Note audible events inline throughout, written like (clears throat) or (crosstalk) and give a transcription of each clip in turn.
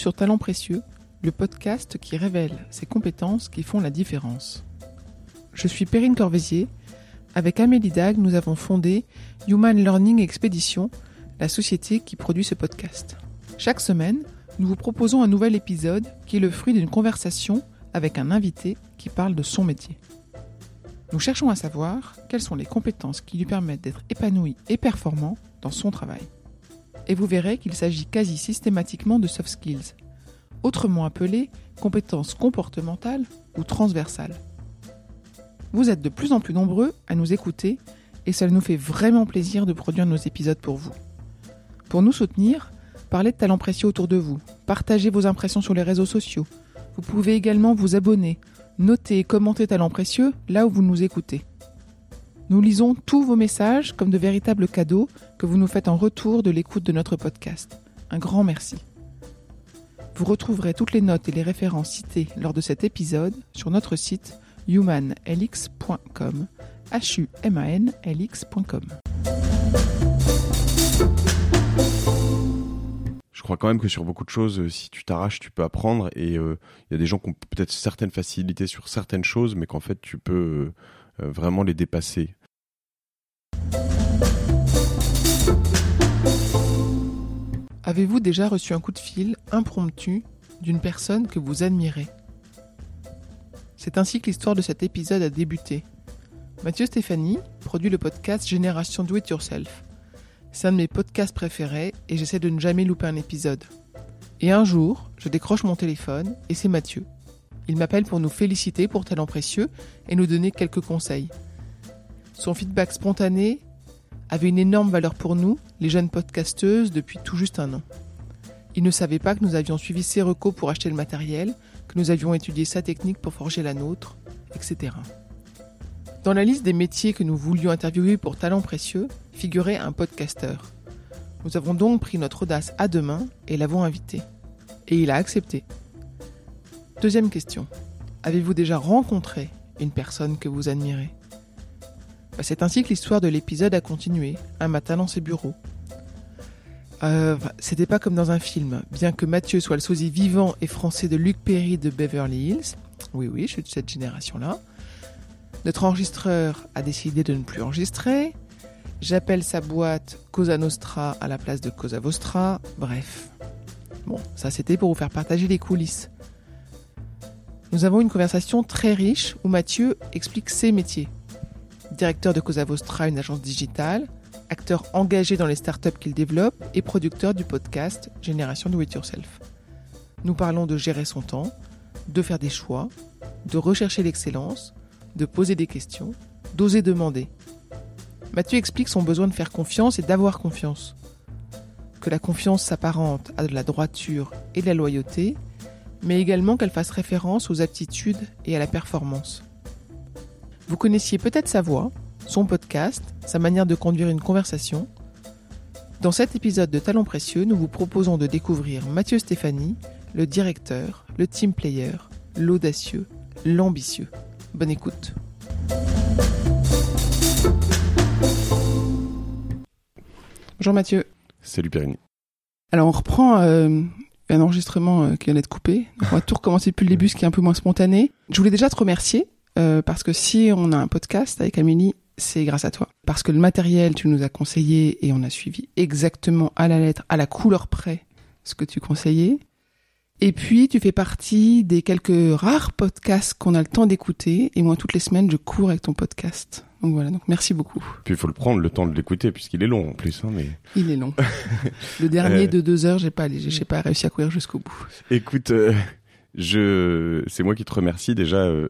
Sur Talent Précieux, le podcast qui révèle ces compétences qui font la différence. Je suis Perrine Corvézier. Avec Amélie Dag, nous avons fondé Human Learning Expedition, la société qui produit ce podcast. Chaque semaine, nous vous proposons un nouvel épisode qui est le fruit d'une conversation avec un invité qui parle de son métier. Nous cherchons à savoir quelles sont les compétences qui lui permettent d'être épanoui et performant dans son travail et vous verrez qu'il s'agit quasi systématiquement de soft skills, autrement appelées compétences comportementales ou transversales. Vous êtes de plus en plus nombreux à nous écouter et cela nous fait vraiment plaisir de produire nos épisodes pour vous. Pour nous soutenir, parlez de talents précieux autour de vous, partagez vos impressions sur les réseaux sociaux. Vous pouvez également vous abonner, noter et commenter Talents précieux là où vous nous écoutez. Nous lisons tous vos messages comme de véritables cadeaux que vous nous faites en retour de l'écoute de notre podcast. Un grand merci. Vous retrouverez toutes les notes et les références citées lors de cet épisode sur notre site humanlx.com. h. Je crois quand même que sur beaucoup de choses, euh, si tu t'arraches, tu peux apprendre. Et euh, il y a des gens qui ont peut-être certaines facilités sur certaines choses, mais qu'en fait, tu peux euh, vraiment les dépasser. Avez-vous déjà reçu un coup de fil impromptu d'une personne que vous admirez? C'est ainsi que l'histoire de cet épisode a débuté. Mathieu Stéphanie produit le podcast Génération Do It Yourself. C'est un de mes podcasts préférés et j'essaie de ne jamais louper un épisode. Et un jour, je décroche mon téléphone et c'est Mathieu. Il m'appelle pour nous féliciter pour talent précieux et nous donner quelques conseils. Son feedback spontané avait une énorme valeur pour nous, les jeunes podcasteuses, depuis tout juste un an. Il ne savait pas que nous avions suivi ses recos pour acheter le matériel, que nous avions étudié sa technique pour forger la nôtre, etc. Dans la liste des métiers que nous voulions interviewer pour Talent Précieux figurait un podcasteur. Nous avons donc pris notre audace à deux mains et l'avons invité. Et il a accepté. Deuxième question. Avez-vous déjà rencontré une personne que vous admirez? C'est ainsi que l'histoire de l'épisode a continué, un matin dans ses bureaux. Euh, C'était pas comme dans un film, bien que Mathieu soit le sosie vivant et français de Luc Perry de Beverly Hills. Oui, oui, je suis de cette génération-là. Notre enregistreur a décidé de ne plus enregistrer. J'appelle sa boîte Cosa Nostra à la place de Cosa Vostra. Bref. Bon, ça c'était pour vous faire partager les coulisses. Nous avons une conversation très riche où Mathieu explique ses métiers, directeur de Cosa Vostra, une agence digitale, acteur engagé dans les startups qu'il développe et producteur du podcast Génération Do It Yourself. Nous parlons de gérer son temps, de faire des choix, de rechercher l'excellence, de poser des questions, d'oser demander. Mathieu explique son besoin de faire confiance et d'avoir confiance. Que la confiance s'apparente à de la droiture et de la loyauté, mais également qu'elle fasse référence aux aptitudes et à la performance. Vous connaissiez peut-être sa voix, son podcast, sa manière de conduire une conversation. Dans cet épisode de Talents Précieux, nous vous proposons de découvrir Mathieu Stéphanie, le directeur, le team player, l'audacieux, l'ambitieux. Bonne écoute. Bonjour Mathieu. Salut Périne. Alors on reprend euh, un enregistrement euh, qui vient d'être coupé. on va tout recommencer depuis le début, ce qui est un peu moins spontané. Je voulais déjà te remercier euh, parce que si on a un podcast avec Amélie, c'est grâce à toi. Parce que le matériel, tu nous as conseillé et on a suivi exactement à la lettre, à la couleur près, ce que tu conseillais. Et puis, tu fais partie des quelques rares podcasts qu'on a le temps d'écouter. Et moi, toutes les semaines, je cours avec ton podcast. Donc voilà, donc merci beaucoup. Puis il faut le prendre le temps de l'écouter puisqu'il est long en plus. Hein, mais... Il est long. (laughs) le dernier de deux heures, j'ai pas, j'ai pas réussi à courir jusqu'au bout. Écoute, euh, je, c'est moi qui te remercie déjà. Euh,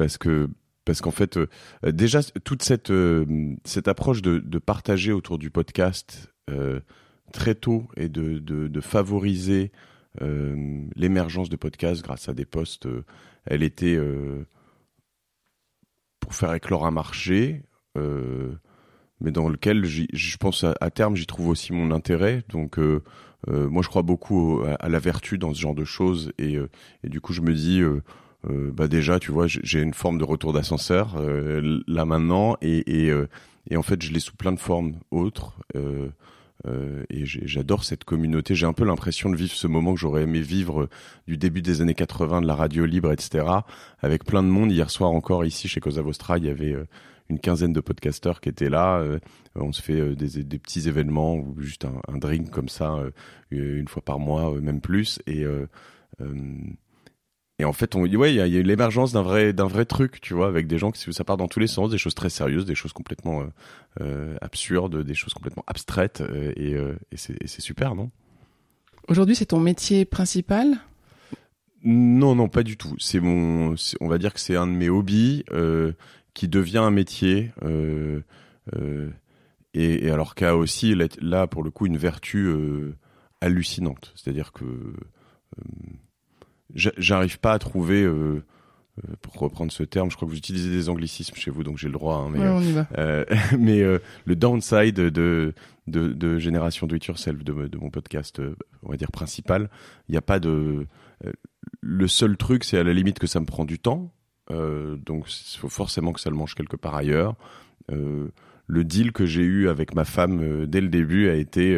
parce que parce qu'en fait, euh, déjà toute cette euh, cette approche de, partager autour du podcast euh, très tôt et de, de, favoriser l'émergence de podcasts grâce à des posts, elle était pour faire éclore un marché, mais dans lequel je pense à, terme j'y trouve aussi mon intérêt. Donc moi je crois beaucoup à, la vertu dans ce genre de choses et du coup je me dis euh, bah déjà, tu vois, j'ai une forme de retour d'ascenseur euh, là maintenant, et, et, euh, et, en fait, je l'ai sous plein de formes autres. euh, et j'adore cette communauté. J'ai un peu l'impression de vivre ce moment que j'aurais aimé vivre du début des années 80 de la radio libre, etc. Avec plein de monde. Hier soir encore ici chez Cosa Vostra, il y avait une quinzaine de podcasteurs qui étaient là. on se fait des, des, petits événements ou juste un, un drink comme ça une fois par mois, même plus. Et et en fait, on, ouais, il y a, y a l'émergence d'un vrai, d'un vrai truc, tu vois, avec des gens qui ça part dans tous les sens, des choses très sérieuses, des choses complètement euh, euh absurdes, des choses complètement abstraites, euh, et, euh, et c'est super, non? Aujourd'hui, c'est ton métier principal? Non, non, pas du tout. C'est mon, on va dire que c'est un de mes hobbies qui devient un métier. Et, et, alors qu'a aussi là, pour le coup, une vertu hallucinante. C'est-à-dire que j'arrive pas à trouver euh, euh, pour reprendre ce terme, je crois que vous utilisez des anglicismes chez vous, donc j'ai le droit. Hein, mais on y va. Euh, (laughs) mais le downside de, de, de Génération Do It Yourself, de, de mon podcast, on va dire principal, il n'y a pas de. le seul truc, c'est à la limite que ça me prend du temps. donc il faut forcément que ça le mange quelque part ailleurs. le deal que j'ai eu avec ma femme dès le début a été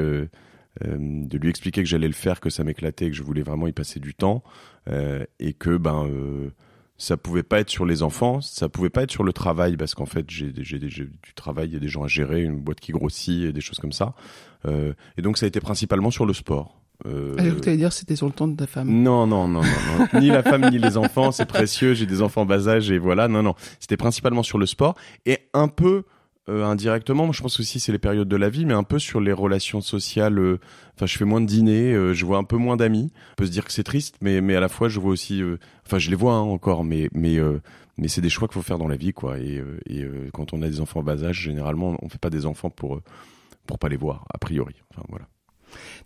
de lui expliquer que j'allais le faire, que ça m'éclatait, que je voulais vraiment y passer du temps, euh, et que ben euh, ça pouvait pas être sur les enfants, ça pouvait pas être sur le travail parce qu'en fait j'ai du travail, il y a des gens à gérer, une boîte qui grossit et des choses comme ça. Euh, et donc ça a été principalement sur le sport. Euh, ah, tu allais dire c'était sur le temps de ta femme. Non, non, non, non, non. (laughs) ni la femme ni les enfants, c'est précieux. J'ai des enfants bas âge et voilà. Non, non. C'était principalement sur le sport et un peu euh, indirectement, je pense aussi c'est les périodes de la vie, mais un peu sur les relations sociales. Euh, enfin, je fais moins de dîners, euh, je vois un peu moins d'amis. On peut se dire que c'est triste, mais mais à la fois je vois aussi, enfin je les vois hein, encore, mais mais mais c'est des choix qu'il faut faire dans la vie, quoi. Et, et quand on a des enfants en bas âge, généralement, on fait pas des enfants pour pour pas les voir, a priori. Enfin voilà.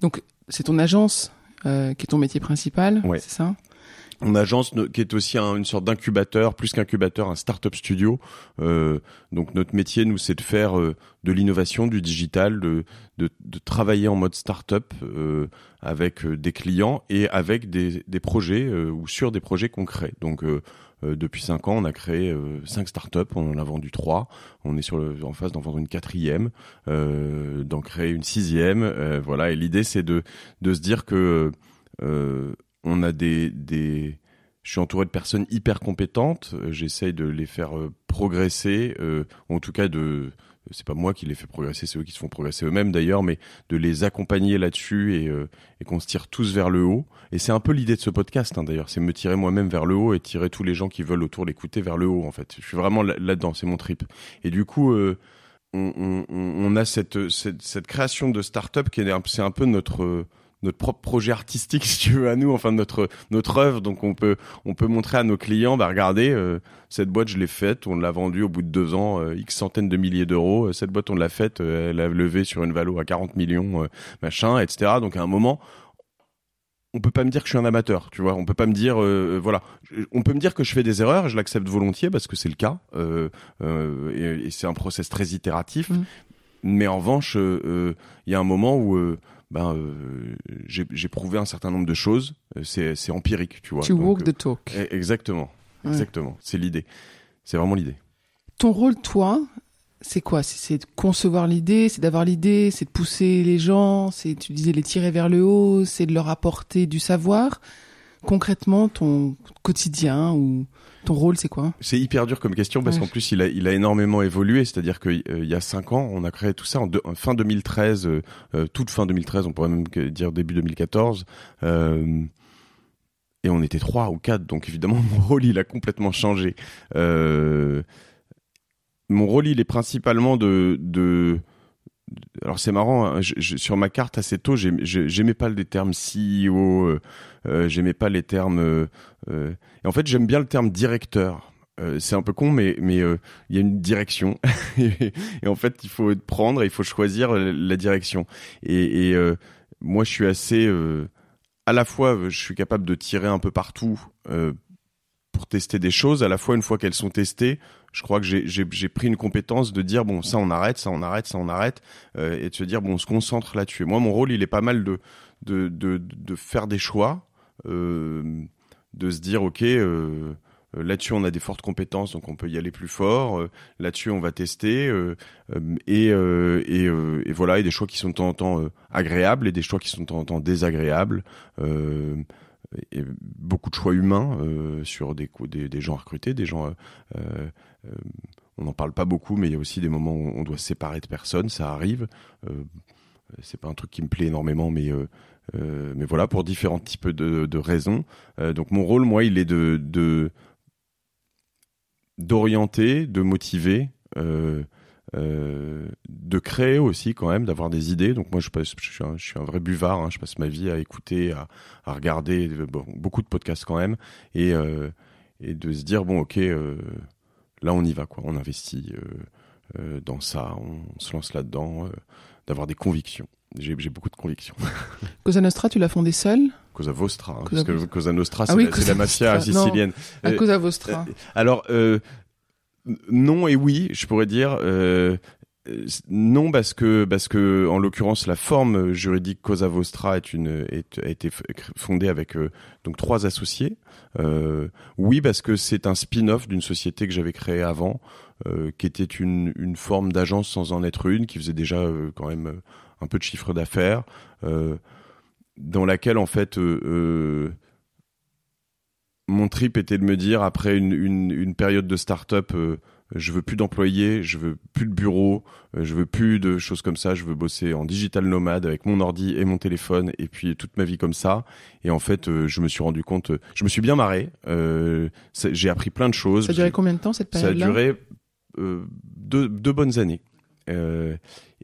Donc c'est ton agence qui est ton métier principal, ouais. c'est ça? On agence qui est aussi une sorte d'incubateur, plus qu'incubateur, un start-up studio. Euh, donc notre métier, nous, c'est de faire euh, de l'innovation, du digital, de, de, de, travailler en mode start-up euh, avec euh, des clients et avec des, des projets euh, ou sur des projets concrets. Donc depuis cinq ans, on a créé cinq start-up, on en a vendu trois. On est sur le, en phase d'en vendre une quatrième, d'en créer une sixième. voilà. Et l'idée, c'est de, de se dire que on a des, des, je suis entouré de personnes hyper compétentes. Euh, j'essaye de les faire euh, progresser, euh, en tout cas de, c'est pas moi qui les fais progresser, c'est eux qui se font progresser eux-mêmes d'ailleurs, mais de les accompagner là-dessus et, qu'on se tire tous vers le haut. Et c'est un peu l'idée de ce podcast hein, d'ailleurs, c'est me tirer moi-même vers le haut et tirer tous les gens qui veulent autour l'écouter vers le haut en fait. Je suis vraiment là-dedans, c'est mon trip. Et du coup, on, a cette, cette, création de start-up qui est un peu notre notre propre projet artistique (laughs) si tu veux à nous enfin notre notre œuvre donc on peut on peut montrer à nos clients bah regardez euh, cette boîte je l'ai faite on l'a vendue au bout de deux ans euh, x centaines de milliers d'euros euh, cette boîte on l'a faite elle a levé sur une valo à 40 millions machin etc donc à un moment on peut pas me dire que je suis un amateur, tu vois. On peut pas me dire, voilà. On peut me dire que je fais des erreurs, je l'accepte volontiers parce que c'est le cas, et, c'est un process très itératif. Mmh. Mais en revanche, il y a un moment où ben euh, j'ai prouvé un certain nombre de choses. Euh, c'est empirique, tu vois. Tu walk the talk. Eh, exactement, exactement. C'est l'idée. C'est vraiment l'idée. Ton rôle, toi, c'est quoi? C'est de concevoir l'idée, c'est d'avoir l'idée, c'est de pousser les gens, c'est tu disais les tirer vers le haut, c'est de leur apporter du savoir. Concrètement, ton quotidien ou ton rôle, c'est quoi? C'est hyper dur comme question parce qu'en plus, il a, il a énormément évolué. C'est-à-dire qu'il euh, y a cinq ans, on a créé tout ça en, fin 2013, euh, euh, toute fin 2013, on pourrait même dire début 2014. et on était trois ou quatre, donc évidemment, (laughs) mon rôle, il a complètement changé. mon rôle, il est principalement de... de alors c'est marrant, hein, sur ma carte assez tôt, j'aimais pas les termes CEO, euh, euh, j'aimais pas les termes. Euh, en fait, j'aime bien le terme directeur. c'est un peu con, mais il y a une direction (laughs) et, en fait, il faut prendre, il faut choisir la direction. Et moi, je suis assez, à la fois, je suis capable de tirer un peu partout pour tester des choses. À la fois, une fois qu'elles sont testées, je crois que j'ai pris une compétence de dire bon ça on arrête, ça on arrête, ça on arrête, euh, et de se dire bon on se concentre là-dessus. Moi mon rôle il est pas mal de faire des choix, euh, de se dire ok. Euh, là-dessus, on a des fortes compétences, donc on peut y aller plus fort. là-dessus, on va tester et, et, et, voilà, et des choix qui sont de temps en temps agréables et des choix qui sont de temps en temps désagréables. Et beaucoup de choix humains sur des, des, des, gens recrutés, des gens on n'en parle pas beaucoup, mais il y a aussi des moments où on doit se séparer de personnes, ça arrive. Euh, c'est pas un truc qui me plaît énormément, mais euh, euh, mais voilà pour différents types de, raisons. Euh, donc mon rôle, moi, il est de d'orienter, de, motiver. Euh, de créer aussi quand même, d'avoir des idées. Donc moi je, suis, un, vrai buvard, hein. je passe ma vie à écouter, à, à regarder beaucoup de podcasts quand même, et, et de se dire bon ok, là on y va quoi, on investit euh, euh, dans ça, on, se lance là-dedans, euh, d'avoir des convictions. J'ai beaucoup de convictions. (laughs) Cosa Nostra, tu l'as fondé seul Cosa Vostra, hein, parce que Cosa Nostra, ah c'est la, mafia sicilienne. Non, à Cosa Vostra. alors, non et oui, je pourrais dire. Non parce que parce que en l'occurrence la forme juridique Cosa Vostra a été fondée avec donc trois associés. Euh, oui parce que c'est un spin-off d'une société que j'avais créée avant, euh, qui était une, forme d'agence sans en être une, qui faisait déjà euh, quand même un peu de chiffre d'affaires, dans laquelle en fait mon trip était de me dire après une, une période de start-up je veux plus d'employés, je veux plus de bureau, euh, je veux plus de choses comme ça, je veux bosser en digital nomade avec mon ordi et mon téléphone et puis toute ma vie comme ça. Et en fait, euh, je me suis rendu compte, je me suis bien marré, euh, j'ai appris plein de choses. Ça a duré combien de temps cette période-là Ça a duré deux, deux, bonnes années.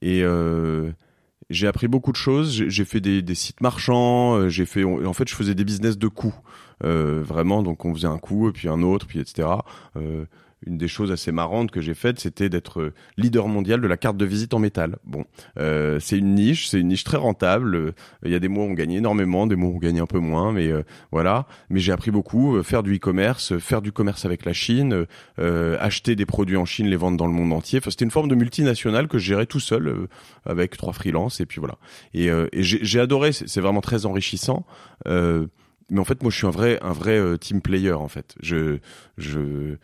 et j'ai appris beaucoup de choses. J'ai fait des, des, sites marchands. J'ai fait, en fait, je faisais des business de coups, vraiment. Donc, on faisait un coup et puis un autre, puis etc. Euh, une des choses assez marrantes que j'ai faites, c'était d'être euh, leader mondial de la carte de visite en métal. Bon, euh, c'est une niche, c'est une niche très rentable. Euh, il y a des mois où on gagne énormément, des mois où on gagne un peu moins, mais euh, voilà. Mais j'ai appris beaucoup, faire du e-commerce, faire du commerce avec la Chine, acheter des produits en Chine, les vendre dans le monde entier. Enfin, c'était une forme de multinationale que je gérais tout seul avec trois freelances et puis voilà. Et, et j'ai adoré, c'est vraiment très enrichissant. mais en fait, moi, je suis un vrai, un vrai team player en fait. Je, je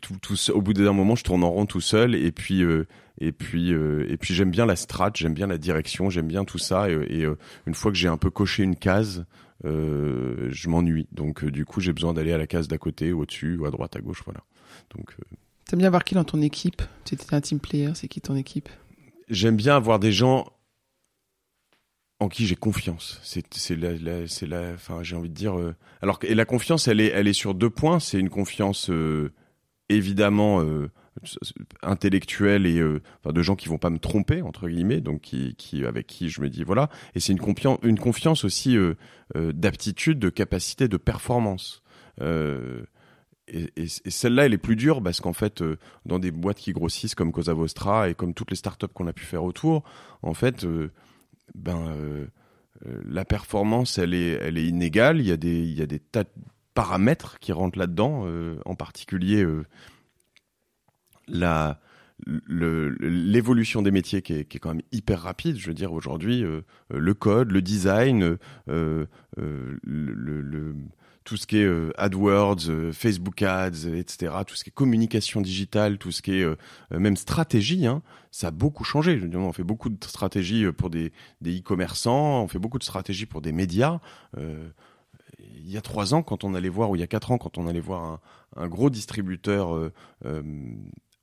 tout, tout, au bout d'un moment, je tourne en rond tout seul et puis euh, et puis euh, et puis j'aime bien la strat, j'aime bien la direction, j'aime bien tout ça et, et euh, une fois que j'ai un peu coché une case, je m'ennuie. Donc du coup, j'ai besoin d'aller à la case d'à côté, au-dessus, ou à droite, à gauche, voilà. Donc T'aimes bien avoir qui dans ton équipe? Tu étais un team player, c'est qui ton équipe? J'aime bien avoir des gens en qui j'ai confiance. C'est c'est la, c'est la enfin j'ai envie de dire euh, alors et la confiance elle est elle est sur deux points, c'est une confiance euh, évidemment euh, intellectuelle et enfin, de gens qui vont pas me tromper entre guillemets donc qui qui avec qui je me dis voilà et c'est une confiance une confiance aussi d'aptitude, de capacité de performance. et, et, celle-là, elle est plus dure parce qu'en fait, dans des boîtes qui grossissent comme Cosa Vostra et comme toutes les startups qu'on a pu faire autour, en fait, ben euh, euh, la performance elle est elle est inégale. Il y a des il y a des tas de paramètres qui rentrent là-dedans, euh, en particulier la l'évolution des métiers qui est, qui est, quand même hyper rapide. Je veux dire aujourd'hui, le code, le design, le, le, tout ce qui est euh, AdWords, euh, Facebook Ads, etc., tout ce qui est communication digitale, tout ce qui est euh, même stratégie, hein, ça a beaucoup changé. On fait beaucoup de stratégies pour des e-commerçants, on fait beaucoup de stratégies pour des médias. il y a trois ans, quand on allait voir, ou il y a quatre ans, quand on allait voir un, un gros distributeur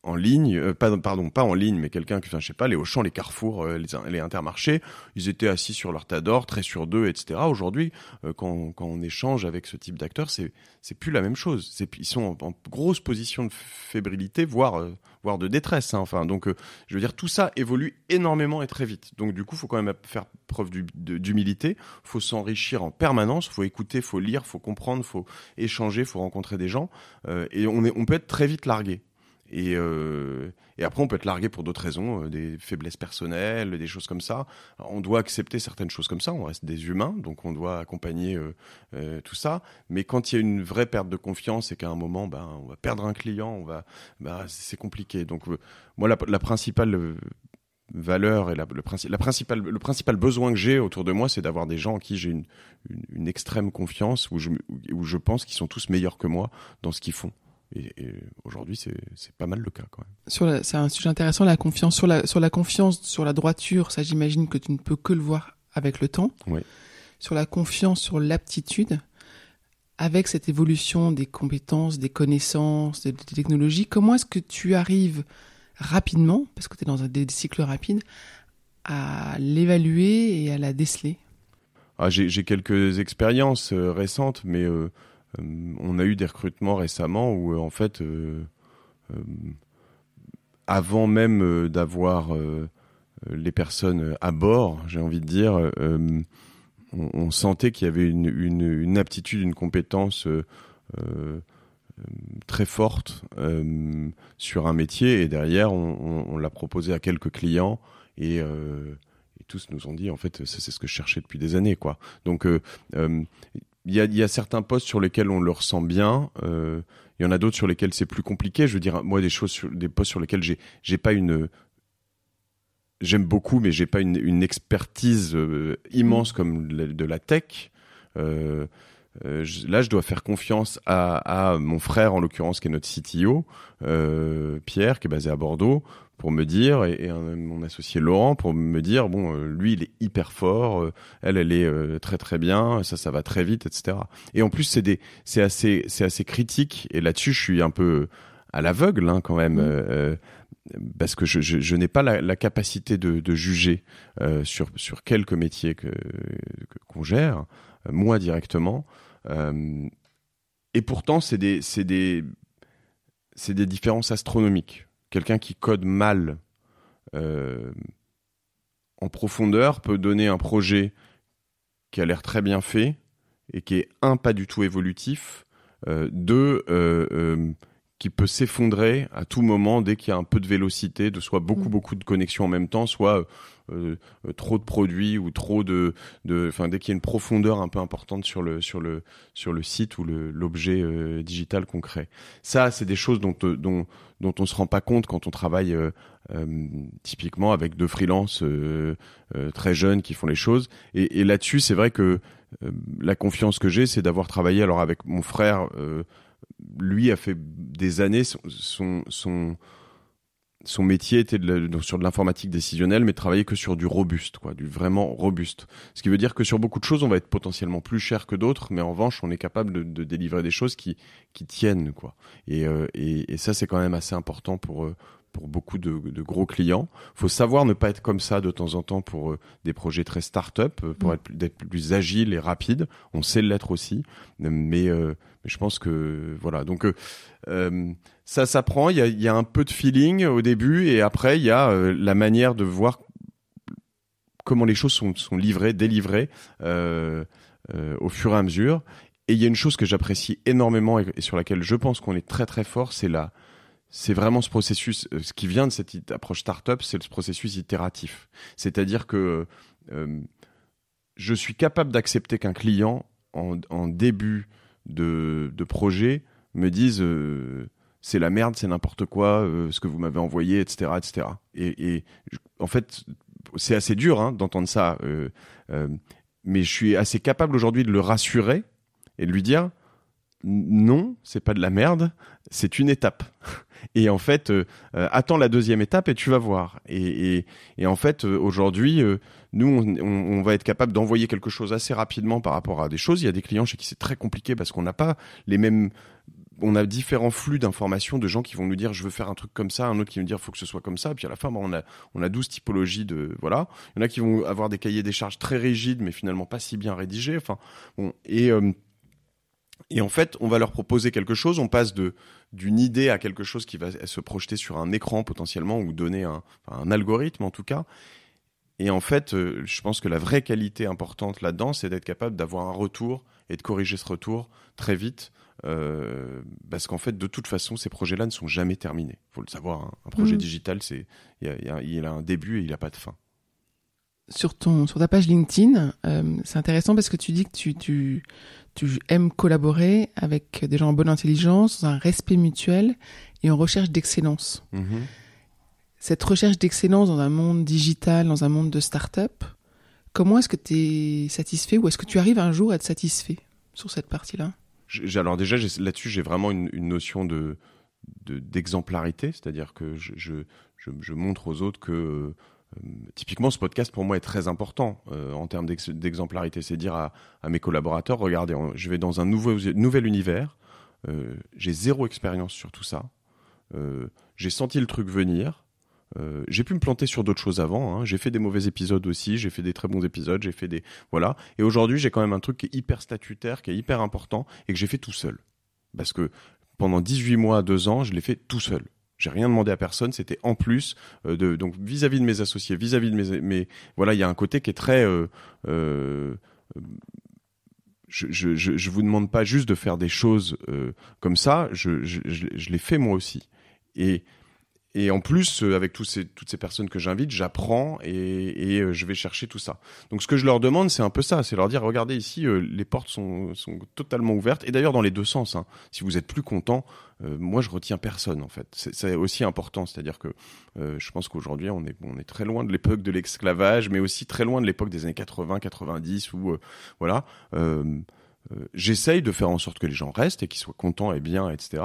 en ligne, euh, pas, pardon, pas en ligne, mais quelqu'un qui, enfin, je sais pas, les Auchan, les Carrefour, euh, les, les, Intermarchés, ils étaient assis sur leur tas d'or, très sur deux, etc. Aujourd'hui, euh, quand, quand on échange avec ce type d'acteurs, c'est c'est plus la même chose. Ils sont en, grosse position de fébrilité, voire voire de détresse. Hein. Enfin, donc, je veux dire, tout ça évolue énormément et très vite. Donc, du coup, faut quand même faire preuve d'humilité. Faut s'enrichir en permanence. Faut écouter, faut lire, faut comprendre, faut échanger, faut rencontrer des gens. et on est, on peut être très vite largué. Et, euh, et après, on peut être largué pour d'autres raisons, euh, des faiblesses personnelles, des choses comme ça. on doit accepter certaines choses comme ça. On reste des humains, donc on doit accompagner euh, tout ça. Mais quand il y a une vraie perte de confiance et qu'à un moment, ben, on va perdre un client, on va, ben, c'est compliqué. Donc, moi, la, principale valeur et le, la principale, le principal besoin que j'ai autour de moi, c'est d'avoir des gens en qui j'ai une, extrême confiance, où je pense qu'ils sont tous meilleurs que moi dans ce qu'ils font. Et, et aujourd'hui, c'est pas mal le cas quand même. C'est un sujet intéressant, la confiance. Sur la, sur la confiance, sur la droiture, ça j'imagine que tu ne peux que le voir avec le temps. Oui. Sur la confiance, sur l'aptitude, avec cette évolution des compétences, des connaissances, des, des technologies, comment est-ce que tu arrives rapidement, parce que tu es dans un, des, des cycles rapides, à l'évaluer et à la déceler? Ah, J'ai quelques expériences euh, récentes, mais euh, euh, on a eu des recrutements récemment où, euh, en fait, euh, avant même d'avoir les personnes à bord, j'ai envie de dire, on, sentait qu'il y avait une, aptitude, une compétence très forte euh, sur un métier. Et derrière on, l'a proposé à quelques clients et, euh, tous nous ont dit en fait c'est ce que je cherchais depuis des années quoi. Donc euh, il y a, y, a, certains postes sur lesquels on le ressent bien. Euh, il y en a d'autres sur lesquels c'est plus compliqué. Je veux dire, moi, des choses, sur, des postes sur lesquels j'ai, j'ai pas une, j'aime beaucoup, mais j'ai pas une, une expertise euh, immense mmh. comme de la tech. Euh, je, là, je dois faire confiance à, à mon frère, en l'occurrence, qui est notre CTO, Pierre, qui est basé à Bordeaux, pour me dire, et, mon associé Laurent, pour me dire, bon, euh, lui, il est hyper fort, euh, elle, elle est euh, très très bien, ça, ça va très vite, etc. Et en plus, c'est des, c'est assez, c'est assez critique, et là-dessus, je suis un peu à l'aveugle, hein, quand même. Mmh. parce que je, je, je n'ai pas la, la, capacité de, de juger sur, sur quelques métiers que, qu'on gère, moi directement. et pourtant, c'est des, c'est des, c'est des différences astronomiques quelqu'un qui code mal euh, en profondeur peut donner un projet qui a l'air très bien fait et qui est un pas du tout évolutif, euh, deux euh, qui peut s'effondrer à tout moment dès qu'il y a un peu de vélocité, de soit beaucoup mmh. beaucoup de connexions en même temps, soit euh, euh, trop de produits ou trop de, enfin dès qu'il y a une profondeur un peu importante sur le sur le sur le site ou l'objet euh, digital qu'on crée. Ça, c'est des choses dont dont dont on se rend pas compte quand on travaille typiquement avec deux freelances très jeunes qui font les choses. Et, là-dessus, c'est vrai que la confiance que j'ai, c'est d'avoir travaillé alors avec mon frère lui a fait des années son, son, son métier était de la, sur de l'informatique décisionnelle, mais travaillait que sur du robuste, quoi, du vraiment robuste. Ce qui veut dire que sur beaucoup de choses, on va être potentiellement plus cher que d'autres, mais en revanche, on est capable de, de délivrer des choses qui, qui tiennent, quoi. Et, euh, et, et ça, c'est quand même assez important pour, euh, pour beaucoup de, de, gros clients. faut savoir ne pas être comme ça de temps en temps pour euh, des projets très start-up, euh, pour mmh. être, être plus agile et rapide. On sait l'être aussi, mais, euh, mais, je pense que voilà. Donc euh, ça s'apprend. Il y a, un peu de feeling au début et après il y a la manière de voir comment les choses sont, livrées, délivrées au fur et à mesure. Et il y a une chose que j'apprécie énormément et, sur laquelle je pense qu'on est très très fort, c'est la c'est vraiment ce processus, euh, ce qui vient de cette approche startup, c'est le processus itératif. C'est-à-dire que euh, je suis capable d'accepter qu'un client, en, début de, projet, me dise euh, c'est la merde, c'est n'importe quoi, euh, ce que vous m'avez envoyé, etc., etc. Et, en fait, c'est assez dur hein, d'entendre ça, euh, mais je suis assez capable aujourd'hui de le rassurer et de lui dire non, c'est pas de la merde, c'est une étape. (laughs) Et en fait, euh, euh, attends la deuxième étape et tu vas voir. Et, en fait, euh, aujourd'hui, euh, nous, on, on, va être capable d'envoyer quelque chose assez rapidement par rapport à des choses. Il y a des clients chez qui c'est très compliqué parce qu'on n'a pas les mêmes on a différents flux d'informations de gens qui vont nous dire je veux faire un truc comme ça, un autre qui va nous dire faut que ce soit comme ça, puis à la fin on a on a 12 typologies de voilà, il y en a qui vont avoir des cahiers des charges très rigides mais finalement pas si bien rédigés, enfin bon et euh, et en fait, on va leur proposer quelque chose, on passe de d'une idée à quelque chose qui va se projeter sur un écran potentiellement ou donner un, un algorithme en tout cas. Et en fait, euh, je pense que la vraie qualité importante là-dedans, c'est d'être capable d'avoir un retour et de corriger ce retour très vite. Euh, parce qu'en fait, de toute façon, ces projets-là ne sont jamais terminés. Il faut le savoir. Hein. Un projet mmh. digital, c'est il, il a un début et il n'a pas de fin sur ton sur ta page LinkedIn, euh, c'est intéressant parce que tu dis que tu, tu tu aimes collaborer avec des gens en bonne intelligence, dans un respect mutuel et en recherche d'excellence. Mmh. cette recherche d'excellence dans un monde digital, dans un monde de start-up, comment est-ce que tu es satisfait ou est-ce que tu arrives un jour à être satisfait sur cette partie-là? Alors déjà, là-dessus, j'ai vraiment une, notion de d'exemplarité, c'est-à-dire que je, montre aux autres que euh, typiquement, ce podcast pour moi est très important euh, en termes d'exemplarité. C'est dire à, mes collaborateurs regardez, je vais dans un nouveau, nouvel univers, euh, j'ai zéro expérience sur tout ça, j'ai senti le truc venir. J'ai pu me planter sur d'autres choses avant. Hein. J'ai fait des mauvais épisodes aussi. J'ai fait des très bons épisodes. J'ai fait des voilà. Et aujourd'hui, j'ai quand même un truc qui est hyper statutaire, qui est hyper important et que j'ai fait tout seul. Parce que pendant 18 mois, 2 ans, je l'ai fait tout seul. J'ai rien demandé à personne. C'était en plus euh, de donc vis-à-vis de mes associés, vis-à-vis de mes, mes voilà, il y a un côté qui est très euh, euh, je, je, je, vous demande pas juste de faire des choses comme ça, je, je, je l'ai fait moi aussi. Et et en plus, euh, avec tous ces, toutes ces personnes que j'invite, j'apprends et, et euh, je vais chercher tout ça. Donc ce que je leur demande, c'est un peu ça, c'est leur dire, regardez ici, euh, les portes sont, sont totalement ouvertes, et d'ailleurs dans les deux sens. Hein. Si vous êtes plus content, moi je retiens personne en fait. C'est aussi important, c'est-à-dire que je pense qu'aujourd'hui on est, on est très loin de l'époque de l'esclavage, mais aussi très loin de l'époque des années 80, 90, où voilà. Euh, j'essaye de faire en sorte que les gens restent et qu'ils soient contents et bien, etc.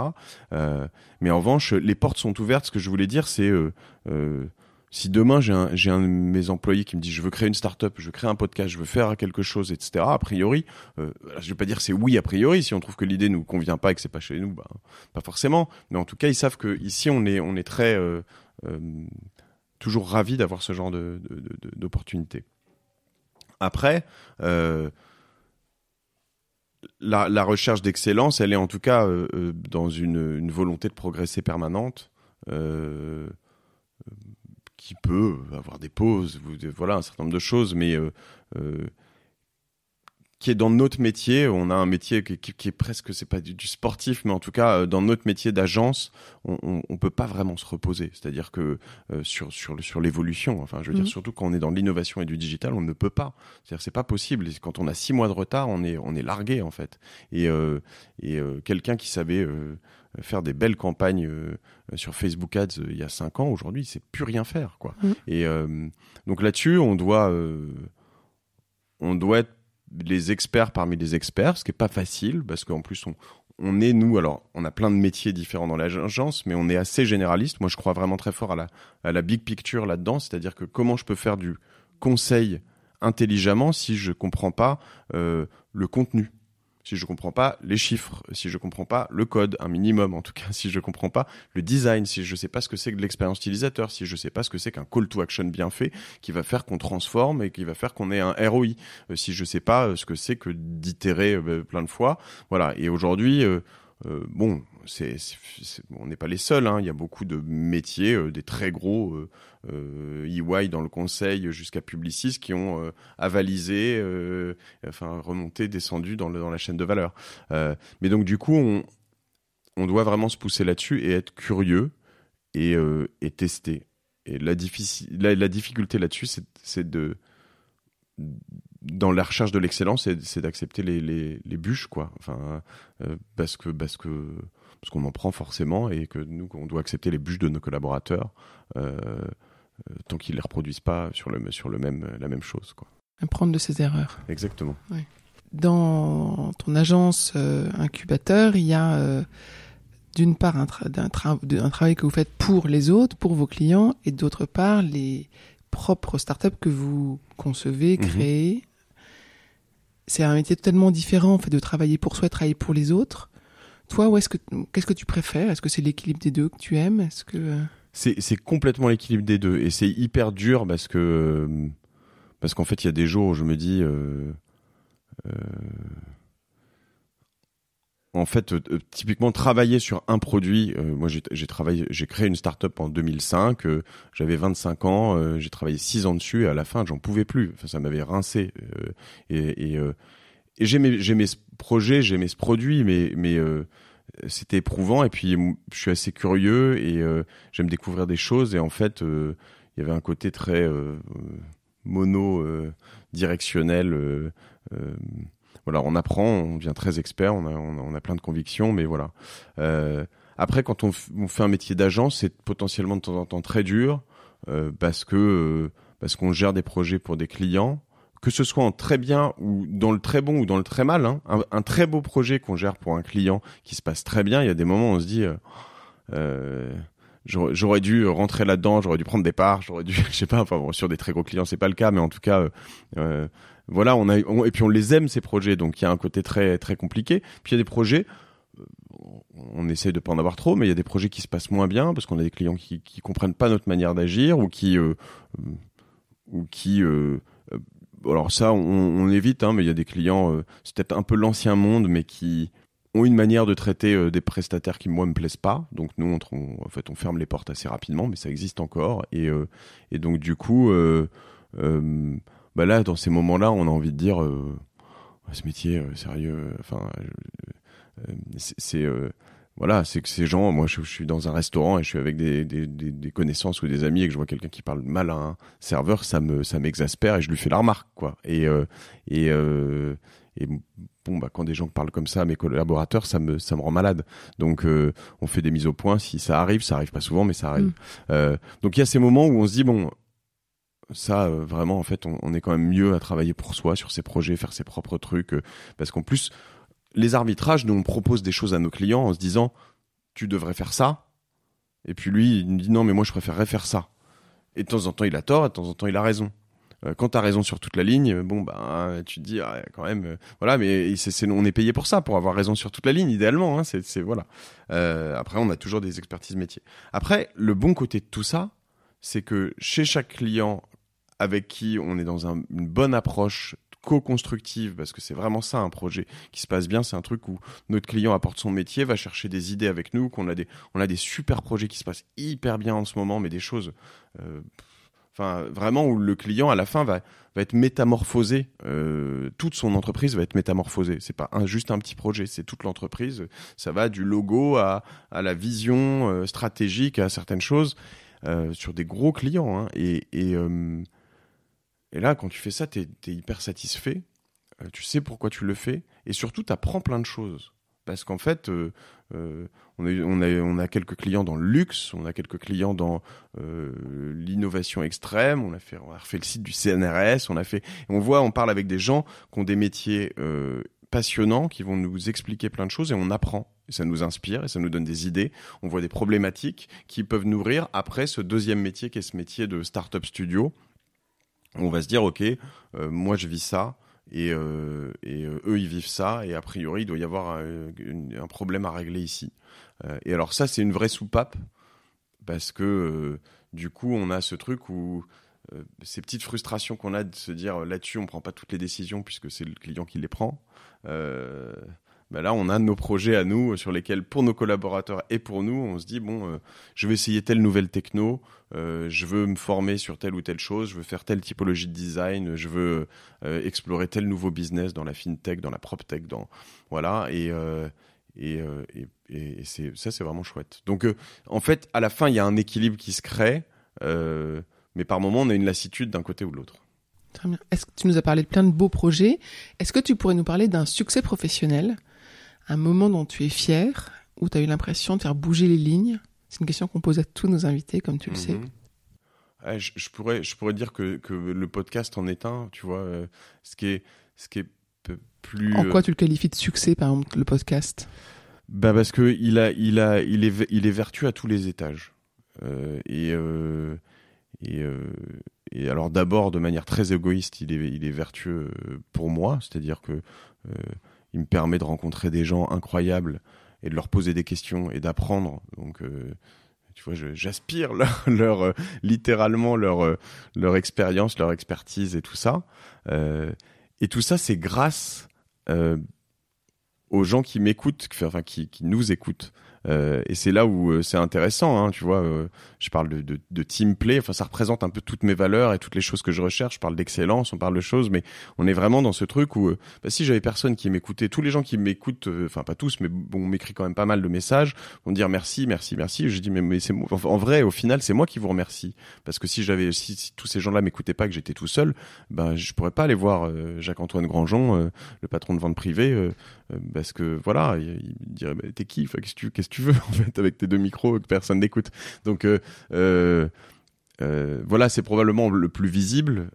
Euh, mais en revanche, les portes sont ouvertes. Ce que je voulais dire, c'est euh, si demain j'ai un, j'ai un de mes employés qui me dit je veux créer une start-up, je veux créer un podcast, je veux faire quelque chose, etc. A priori, euh, je vais pas dire c'est oui a priori. Si on trouve que l'idée nous convient pas et que c'est pas chez nous, bah, pas forcément. Mais en tout cas, ils savent que ici on est on est très euh, toujours ravis d'avoir ce genre de, d'opportunité. Après. Euh, la, recherche d'excellence, elle est en tout cas euh, euh, dans une, volonté de progresser permanente, euh, qui peut avoir des pauses, voilà un certain nombre de choses, mais qui est dans notre métier. On a un métier qui, qui, est presque, c'est pas du, sportif, mais en tout cas, euh, dans notre métier d'agence, on, on, on, peut pas vraiment se reposer. C'est-à-dire que euh, sur sur sur l'évolution, enfin, je veux dire mhm. surtout quand on est dans l'innovation et du digital, on ne peut pas. C'est-à-dire c'est pas possible. Quand on a six mois de retard, on est on est largué en fait. Et euh, et euh, quelqu'un qui savait faire des belles campagnes sur Facebook Ads il y a cinq ans, aujourd'hui, il sait plus rien faire, quoi. Mhm. Et donc là-dessus, on doit on doit être les experts parmi les experts, ce qui est pas facile parce qu'en plus on, on est nous alors on a plein de métiers différents dans l'agence mais on est assez généraliste. Moi je crois vraiment très fort à la à la big picture là-dedans, c'est-à-dire que comment je peux faire du conseil intelligemment si je comprends pas euh, le contenu si je comprends pas les chiffres, si je comprends pas le code, un minimum en tout cas, (laughs) si je comprends pas le design, si je sais pas ce que c'est que l'expérience utilisateur, si je sais pas ce que c'est qu'un call to action bien fait qui va faire qu'on transforme et qui va faire qu'on ait un ROI, euh, si je sais pas euh, ce que c'est que d'itérer euh, plein de fois, voilà. Et aujourd'hui, bon, on n'est pas les seuls. Hein. Il y a beaucoup de métiers, euh, des très gros euh, euh, EY dans le conseil jusqu'à Publicis qui ont avalisé, enfin remonté, descendu dans, la chaîne de valeur. mais donc du coup, on, doit vraiment se pousser là-dessus et être curieux et, tester. Et la, la, la difficulté là-dessus, c'est de dans la recherche de l'excellence, c'est d'accepter les, bûches, quoi. Enfin, parce que parce que parce qu'on en prend forcément et que nous, on doit accepter les bûches de nos collaborateurs euh, euh, tant qu'ils ne les reproduisent pas sur, le, sur le même, la même chose. Quoi. Apprendre de ses erreurs. Exactement. Oui. Dans ton agence euh, incubateur, il y a euh, d'une part un, tra un, tra un, travail que vous faites pour les autres, pour vos clients, et d'autre part les propres startups que vous concevez, mhm. créez. Mmh. C'est un métier totalement différent en fait de travailler pour soi et travailler pour les autres. Toi, est-ce que qu'est-ce que tu préfères? Est-ce que c'est l'équilibre des deux que tu aimes? Est-ce que euh c'est complètement l'équilibre des deux. Et c'est hyper dur parce que parce qu'en fait il y a des jours où je me dis euh, euh, en fait euh, typiquement travailler sur un produit euh, moi j'ai travaillé j'ai créé une start-up en 2005 j'avais 25 ans j'ai travaillé 6 ans dessus et à la fin j'en pouvais plus. Ça m'avait rincé et et j'aimais j'aimais ce projet, j'aimais ce produit, mais mais euh, c'était éprouvant. Et puis je suis assez curieux et euh, j'aime découvrir des choses. Et en fait, euh, il y avait un côté très euh, mono directionnel. voilà, on apprend, on devient très expert, on a on a, on a plein de convictions, mais voilà. après, quand on, on, fait un métier d'agent, c'est potentiellement de temps en temps très dur. parce que parce qu'on gère des projets pour des clients que ce soit en très bien ou dans le très bon ou dans le très mal, hein, un, très beau projet qu'on gère pour un client qui se passe très bien, il y a des moments où on se dit, euh, euh j'aurais dû rentrer là-dedans, j'aurais dû prendre des parts, j'aurais dû, (laughs) je sais pas, enfin bon, sur des très gros clients c'est pas le cas, mais en tout cas, euh, euh voilà, on a, et puis on les aime ces projets, donc il y a un côté très très compliqué. Puis il y a des projets, euh, on essaie de pas en avoir trop, mais il y a des projets qui se passent moins bien parce qu'on a des clients qui qui comprennent pas notre manière d'agir ou qui ou qui alors ça, on, évite, hein, mais il y a des clients, euh, c'est peut-être un peu l'ancien monde, mais qui ont une manière de traiter euh, des prestataires qui moi me plaisent pas. Donc nous, on, en fait, on ferme les portes assez rapidement, mais ça existe encore. Et, euh, donc du coup, bah là, dans ces moments-là, on a envie de dire, ce métier, sérieux, enfin, c'est voilà, c'est que ces gens, moi je, suis dans un restaurant et je suis avec des, des, des, connaissances ou des amis et que je vois quelqu'un qui parle mal à un serveur, ça me ça m'exaspère et je lui fais la remarque quoi. Et euh, et euh, et bon bah quand des gens parlent comme ça à mes collaborateurs, ça me ça me rend malade. Donc euh, on fait des mises au point si ça arrive, ça arrive pas souvent mais ça arrive. Mm. Euh, donc il y a ces moments où on se dit bon ça euh, vraiment en fait on, on, est quand même mieux à travailler pour soi sur ses projets, faire ses propres trucs parce qu'en plus les arbitrages, nous, on propose des choses à nos clients en se disant, tu devrais faire ça. Et puis lui, il nous dit, non, mais moi, je préférerais faire ça. Et de temps en temps, il a tort, et de temps en temps, il a raison. Euh, quand tu as raison sur toute la ligne, bon, bah, tu te dis, ah, quand même, euh, voilà, mais c'est, on est payé pour ça, pour avoir raison sur toute la ligne, idéalement. Hein, c'est, voilà. Euh, après, on a toujours des expertises métiers. Après, le bon côté de tout ça, c'est que chez chaque client avec qui on est dans une bonne approche co-constructive, parce que c'est vraiment ça un projet qui se passe bien. C'est un truc où notre client apporte son métier, va chercher des idées avec nous, qu'on a des, on a des super projets qui se passent hyper bien en ce moment, mais des choses, euh, vraiment où le client à la fin va, va être métamorphosé, euh, toute son entreprise va être métamorphosée. C'est pas juste un petit projet, c'est toute l'entreprise. Ça va du logo à, à la vision euh, stratégique, à certaines choses. sur des gros clients hein, et et là, quand tu fais ça, tu es, hyper satisfait. Euh, tu sais pourquoi tu le fais. Et surtout, tu apprends plein de choses. Parce qu'en fait, euh, euh, on, a, quelques clients dans le luxe, on a quelques clients dans l'innovation extrême, on a, fait, on a refait le site du CNRS, on a fait. On voit, on parle avec des gens qui ont des métiers passionnants, qui vont nous expliquer plein de choses et on apprend. Et ça nous inspire et ça nous donne des idées. On voit des problématiques qui peuvent nourrir après ce deuxième métier qui est ce métier de startup studio on va se dire, ok, euh, moi je vis ça, et, euh, euh, eux ils vivent ça, et a priori il doit y avoir un, problème à régler ici. et alors ça c'est une vraie soupape, parce que du coup on a ce truc où ces petites frustrations qu'on a de se dire là-dessus on prend pas toutes les décisions puisque c'est le client qui les prend. Ben là, on a nos projets à nous sur lesquels, pour nos collaborateurs et pour nous, on se dit bon, euh, je vais essayer telle nouvelle techno, euh, je veux me former sur telle ou telle chose, je veux faire telle typologie de design, je veux euh, explorer tel nouveau business dans la fintech, dans la proptech, dans voilà et ça, c'est vraiment chouette. Donc, en fait, à la fin, il y a un équilibre qui se crée, mais par moment, on a une lassitude d'un côté ou de l'autre. Très bien. Est-ce que tu nous as parlé de plein de beaux projets? Est-ce que tu pourrais nous parler d'un succès professionnel? Un moment dont tu es fier, où tu as eu l'impression de faire bouger les lignes C'est une question qu'on pose à tous nos invités, comme tu le sais. Mhm. je, pourrais, je pourrais dire que, que, le podcast en est un, tu vois. Euh, ce, qui est, ce qui est plus. En quoi euh, tu le qualifies de succès, par exemple, le podcast? Bah Parce qu'il a, il a, il est, il est vertueux à tous les étages. Euh, et. et et alors d'abord de manière très égoïste, il est, il est vertueux pour moi, c'est-à-dire que me permet de rencontrer des gens incroyables et de leur poser des questions et d'apprendre. Donc, euh, tu vois, j'aspire (laughs) leur euh, littéralement leur euh, leur expérience, leur expertise et tout ça. et tout ça, c'est grâce aux gens qui m'écoutent, enfin qui, qui nous écoutent. Euh, et c'est là où euh, c'est intéressant, hein, tu vois. Euh, je parle de, de, de, team play, enfin ça représente un peu toutes mes valeurs et toutes les choses que je recherche. Je parle d'excellence, on parle de choses, mais on est vraiment dans ce truc où, bah, si j'avais personne qui m'écoutait, tous les gens qui m'écoutent, enfin pas tous, mais bon, on m'écrit quand même pas mal de messages, vont dire merci, merci, merci. Je dis mais, mais c'est en vrai, au final, c'est moi qui vous remercie parce que si j'avais, si, tous ces gens-là m'écoutaient pas, que j'étais tout seul, ben je pourrais pas aller voir Jacques-Antoine Grandjean, le patron de vente privée, parce que voilà, il, dirait bah, t'es qui, qu'est-ce que tu veux? (laughs) En fait avec tes deux micros que personne n'écoute? Donc euh, euh, voilà, c'est probablement le plus visible.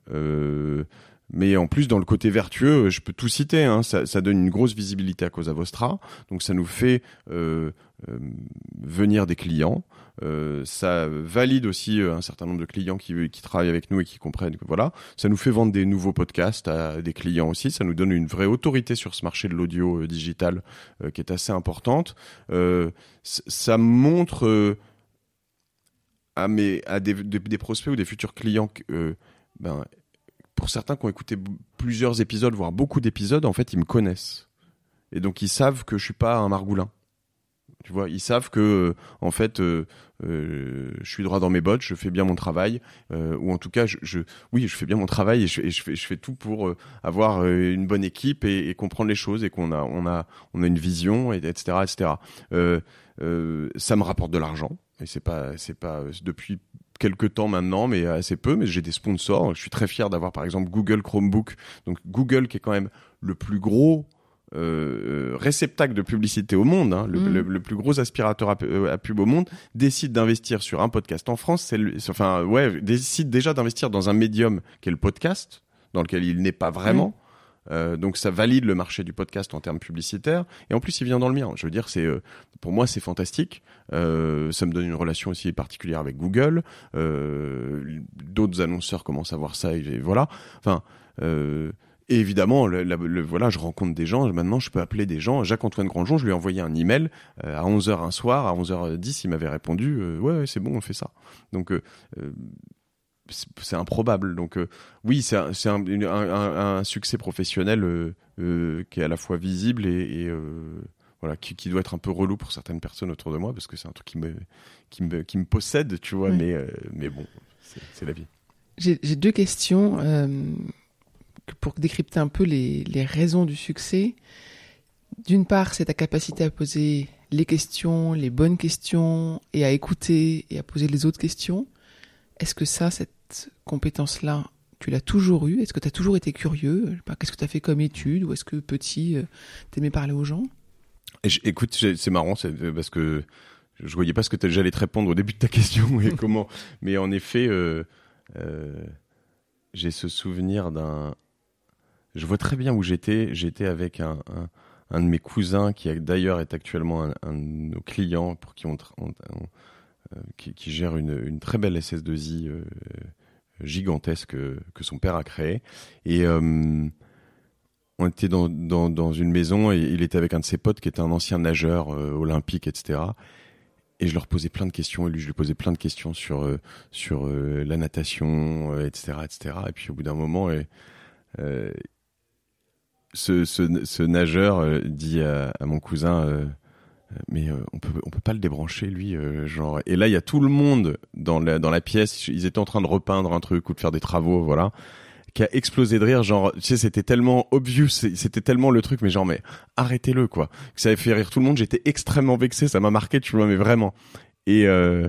Mais en plus, dans le côté vertueux, je peux tout citer. Hein, ça, donne une grosse visibilité à Cosa Vostra. Donc, ça nous fait euh, euh, venir des clients. Euh, ça valide aussi un certain nombre de clients qui, qui travaillent avec nous et qui comprennent que voilà. Ça nous fait vendre des nouveaux podcasts à des clients aussi. Ça nous donne une vraie autorité sur ce marché de l'audio digital qui est assez importante. ça montre à, mes, à des, des, prospects ou des futurs clients que ben, pour certains qui ont écouté plusieurs épisodes, voire beaucoup d'épisodes, en fait, ils me connaissent. Et donc, ils savent que je suis pas un margoulin. Tu vois, ils savent que, euh, en fait, euh, euh, je suis droit dans mes bottes, je fais bien mon travail, ou en tout cas, je, oui, je fais bien mon travail et je, fais, je fais tout pour avoir une bonne équipe et, comprendre les choses et qu'on a, on a, on a une vision, et, etc., etc. ça me rapporte de l'argent et c'est pas, c'est pas depuis quelques temps maintenant, mais assez peu. Mais j'ai des sponsors. Je suis très fier d'avoir par exemple Google Chromebook. Donc Google qui est quand même le plus gros euh, réceptacle de publicité au monde, hein, mm. le, plus gros aspirateur à, pub au monde, décide d'investir sur un podcast en France. C'est enfin ouais, décide déjà d'investir dans un médium qui est le podcast, dans lequel il n'est pas vraiment. Mm. Euh, donc ça valide le marché du podcast en termes publicitaires. Et en plus, il vient dans le mien. Je veux dire, c'est euh, pour moi c'est fantastique. Euh, ça me donne une relation aussi particulière avec Google. Euh, D'autres annonceurs commencent à voir ça et, voilà. Enfin. Et évidemment, le, voilà, je rencontre des gens. Maintenant, je peux appeler des gens. Jacques-Antoine Grandjean, je lui ai envoyé un email à 11h un soir. À 11h10, il m'avait répondu ouais, ouais c'est bon, on fait ça. Donc, c'est improbable. Donc euh, oui, c'est un, un, un, succès professionnel euh, euh, qui est à la fois visible et, voilà, qui, qui, doit être un peu relou pour certaines personnes autour de moi parce que c'est un truc qui me, qui me, qui me possède, tu vois. Mais, mais bon, c'est la vie. J'ai deux questions pour décrypter un peu les, les raisons du succès. D'une part, c'est ta capacité à poser les questions, les bonnes questions, et à écouter et à poser les autres questions. Est-ce que ça, cette compétence-là, tu l'as toujours eue? Est-ce que tu as toujours été curieux? Qu'est-ce que tu as fait comme étude? Ou est-ce que petit, euh, t'aimais parler aux gens? Écoute, c'est marrant, euh, parce que je voyais pas ce que j'allais te répondre au début de ta question (laughs) et (laughs) comment. Mais en effet, euh, j'ai ce souvenir d'un. Je vois très bien où j'étais. J'étais avec un, de mes cousins qui d'ailleurs est actuellement un, de nos clients pour qui on, euh, qui, gère une, très belle SS2I euh, gigantesque que son père a créée. Et euh, on était dans, une maison et il était avec un de ses potes qui était un ancien nageur olympique, etc. Et je leur posais plein de questions et lui je lui posais plein de questions sur sur la natation, etc., etc. Et puis au bout d'un moment, ce, nageur dit à, mon cousin mais euh, on peut on peut pas le débrancher lui euh, genre. Et là il y a tout le monde dans la dans la pièce. Ils étaient en train de repeindre un truc ou de faire des travaux voilà qui a explosé de rire. Genre tu sais c'était tellement obvious c'était tellement le truc mais genre mais arrêtez-le quoi. Ça avait fait rire tout le monde. J'étais extrêmement vexé. Ça m'a marqué tu vois mais vraiment. Et euh,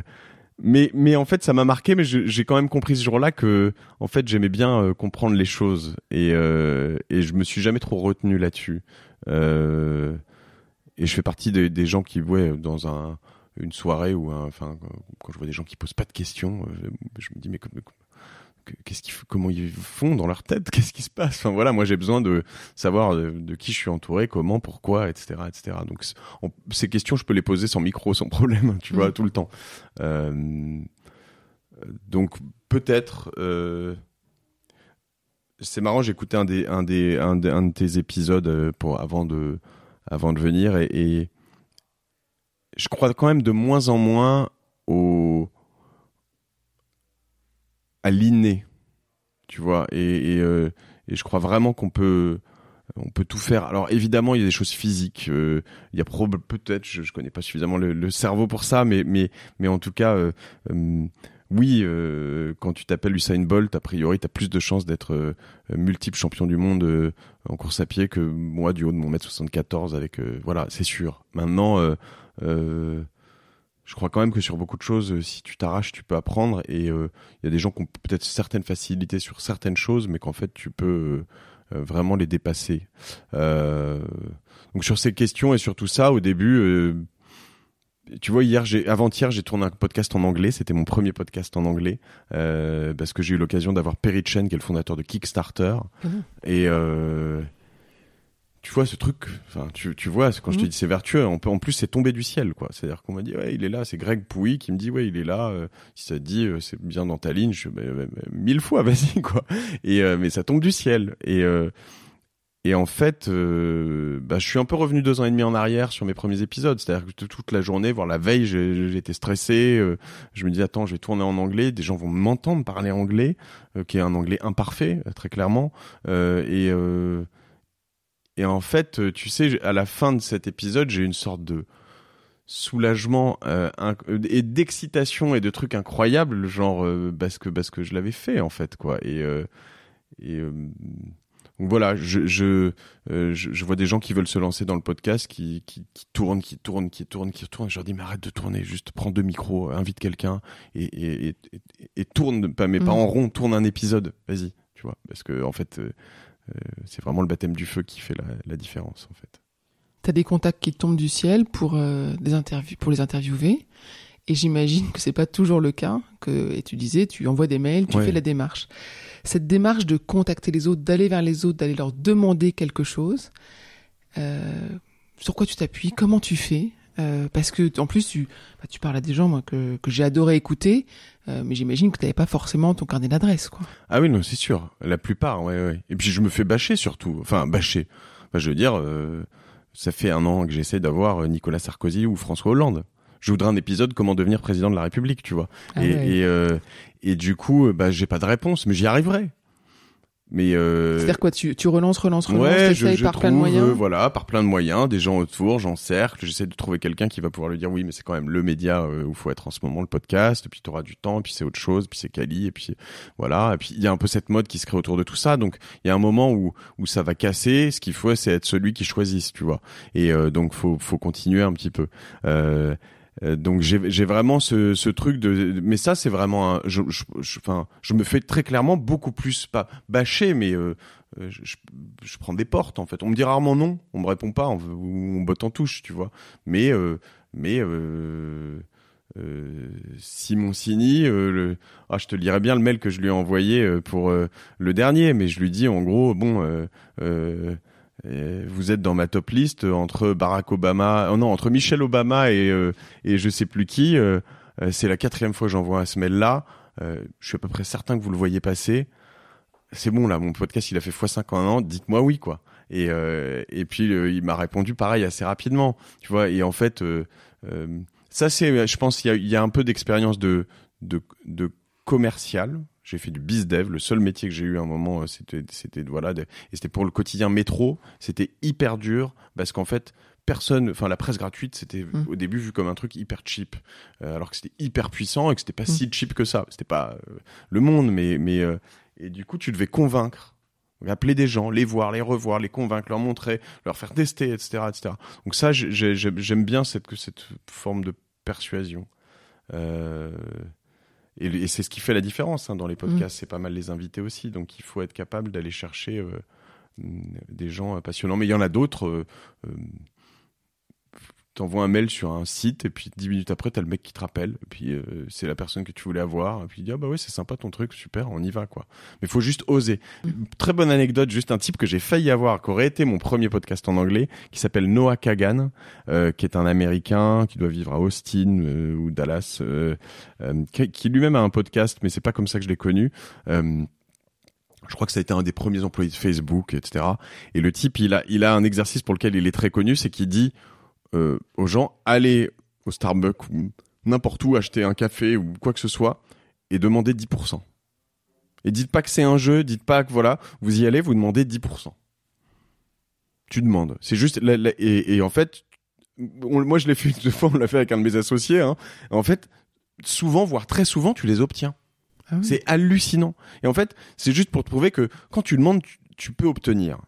mais mais en fait ça m'a marqué mais j'ai quand même compris ce jour-là que en fait j'aimais bien comprendre les choses. Et et je me suis jamais trop retenu là-dessus. Euh, et je fais partie des, gens qui, ouais, dans un, une soirée ou enfin, quand je vois des gens qui posent pas de questions, euh, je me dis mais qu'est-ce qu'ils, comment ils font dans leur tête (laughs) Qu'est-ce qui se passe? Enfin voilà, moi j'ai besoin de savoir de, qui je suis entouré, comment, pourquoi, etc., etc. Donc ces questions, je peux les poser sans micro, sans problème, (laughs) tu vois, mm. tout le temps. Euh, donc peut-être. Euh, c'est marrant, j'écoutais un des, un des, un, un de tes épisodes pour avant de avant de venir et, je crois quand même de moins en moins au à l'inné, tu vois, et, euh, et, je crois vraiment qu'on peut on peut tout faire. Alors évidemment, il y a des choses physiques. Euh, il y a peut-être, je, je connais pas suffisamment le, cerveau pour ça, mais mais mais en tout cas, euh, oui, quand tu t'appelles Usain Bolt, a priori, tu as plus de chances d'être multiple champion du monde en course à pied que moi du haut de mon mètre 74 avec voilà, c'est sûr. Maintenant je crois quand même que sur beaucoup de choses, si tu t'arraches, tu peux apprendre et il y a des gens qui ont peut-être certaines facilités sur certaines choses, mais qu'en fait tu peux vraiment les dépasser. donc sur ces questions et sur tout ça, au début, tu vois, hier, j'ai, avant-hier, j'ai tourné un podcast en anglais. C'était mon premier podcast en anglais euh, parce que j'ai eu l'occasion d'avoir Perry Chen, qui est le fondateur de Kickstarter. Mhm. Et euh, vois ce truc. Enfin, tu, tu vois, quand je te Mhm. dis c'est vertueux. On peut, en plus, c'est tombé du ciel, quoi. C'est-à-dire qu'on m'a dit, ouais, il est là. C'est Greg Pouy qui me dit, ouais, il est là. euh, si ça te dit, euh, c'est bien dans ta ligne. Je, bah, bah, bah, mille fois, (laughs) vas-y, quoi. Et euh, mais ça tombe du ciel. Et euh, et en fait, euh, bah, je suis un peu revenu deux ans et demi en arrière sur mes premiers épisodes. C'est-à-dire que toute la journée, voire la veille, j'étais stressé. euh, je me dis attends, je vais tourner en anglais. Des gens vont m'entendre parler anglais, euh, qui est un anglais imparfait, très clairement. Et et en fait, euh, tu sais, à la fin de cet épisode, j'ai une sorte de soulagement euh, inc- et d'excitation et de trucs incroyables, genre euh, parce que parce que je l'avais fait en fait quoi. Et euh, et euh, donc voilà, je, je, euh, je, vois des gens qui veulent se lancer dans le podcast, qui, qui, qui tournent, qui tournent, qui tournent, qui tournent. Je leur dis, mais arrête de tourner, juste prends deux micros, invite quelqu'un et, et, et, tourne, pas, mais pas Mhm. en rond, tourne un épisode, vas-y, tu vois. Parce que, en fait, euh, euh, c'est vraiment le baptême du feu qui fait la, la différence, en fait. T'as des contacts qui tombent du ciel pour euh, des interviews, pour les interviewer. Et j'imagine que c'est pas toujours le cas. Que et tu disais, tu envoies des mails, tu Ouais. fais la démarche. Cette démarche de contacter les autres, d'aller vers les autres, d'aller leur demander quelque chose. euh, sur quoi tu t'appuies Comment tu fais Euh, Parce que en plus, tu, bah, tu parles à des gens moi, que, que j'ai adoré écouter, euh, mais j'imagine que tu n'avais pas forcément ton carnet d'adresse, quoi. Ah oui, non, c'est sûr. La plupart, ouais, ouais. Et puis je me fais bâcher surtout. Enfin, bâcher. Enfin, je veux dire, euh, ça fait un an que j'essaie d'avoir euh, Nicolas Sarkozy ou François Hollande. Je voudrais un épisode comment devenir président de la République, tu vois. Ah et, ouais. et, euh, et du coup, bah, j'ai pas de réponse, mais j'y arriverai. Mais euh, C'est-à-dire quoi tu, tu relances, relances, relances, ouais, je, je par trouve, plein de moyens euh, voilà, par plein de moyens, des gens autour, j'encercle, j'essaie de trouver quelqu'un qui va pouvoir lui dire oui, mais c'est quand même le média euh, où faut être en ce moment, le podcast, et puis tu auras du temps, et puis c'est autre chose, puis c'est quali, et puis voilà, et puis il y a un peu cette mode qui se crée autour de tout ça, donc il y a un moment où où ça va casser, ce qu'il faut c'est être celui qui choisisse, tu vois, et euh, donc faut faut continuer un petit peu. Euh, donc j'ai vraiment ce, truc de mais ça c'est vraiment un, je enfin je, me fais très clairement beaucoup plus pas bâcher mais euh, euh, je, prends des portes en fait. On me dit rarement non on me répond pas on, on botte en touche tu vois. Mais euh, mais euh, euh, Simon Sini, euh, ah, je te lirai bien le mail que je lui ai envoyé euh, pour euh, le dernier, mais je lui dis en gros, bon, euh, euh, euh, vous êtes dans ma top liste entre Barack Obama, oh non, entre Michelle Obama et euh, et je sais plus qui. euh, euh, c'est la quatrième fois que j'envoie ce mail-là. Euh, je suis à peu près certain que vous le voyez passer. C'est bon là, mon podcast il a fait x5 en un an. Dites-moi oui quoi. Et euh, et puis euh, il m'a répondu pareil assez rapidement. Tu vois. Et en fait, euh, euh, ça c'est, je pense, il y a, y a un peu d'expérience de de de commercial. J'ai fait du biz dev. Le seul métier que j'ai eu à un moment, euh, c'était c'était voilà, de- et c'était pour le quotidien métro. C'était hyper dur parce qu'en fait personne, enfin la presse gratuite, c'était Mm. au début vu comme un truc hyper cheap, euh, alors que c'était hyper puissant et que c'était pas Mm. si cheap que ça. C'était pas euh, le monde, mais mais euh, et du coup tu devais convaincre, appeler des gens, les voir, les revoir, les convaincre, leur montrer, leur faire tester, etc., etc. Donc ça, j'ai- j'ai- j'aime bien cette cette forme de persuasion. Euh, et, et c'est ce qui fait la différence hein, dans les podcasts. C'est pas mal les invités aussi. Donc il faut être capable d'aller chercher euh, des gens euh, passionnants. Mais il y en a d'autres. T'envoies un mail sur un site et puis dix minutes après t'as le mec qui te rappelle et puis euh, c'est la personne que tu voulais avoir et puis il dit ah bah ouais c'est sympa ton truc super on y va quoi mais faut juste oser Mm. très bonne anecdote juste un type que j'ai failli avoir qui aurait été mon premier podcast en anglais qui s'appelle Noah Kagan euh, qui est un américain qui doit vivre à Austin euh, ou Dallas euh, euh, qui, qui lui-même a un podcast mais c'est pas comme ça que je l'ai connu euh, je crois que ça a été un des premiers employés de Facebook, etc. Et le type, il a, il a un exercice pour lequel il est très connu, c'est qu'il dit euh, aux gens allez au Starbucks ou n'importe où acheter un café ou quoi que ce soit et demandez 10%. Et dites pas que c'est un jeu, dites pas que voilà, vous y allez, vous demandez 10%. Tu demandes. C'est juste la- la- et, et en fait, on- moi je l'ai fait (laughs) deux fois, on l'a fait avec un de mes associés. Hein. En fait, souvent, voire très souvent, tu les obtiens. Ah oui. C'est hallucinant. Et en fait, c'est juste pour te prouver que quand tu demandes, tu, tu peux obtenir.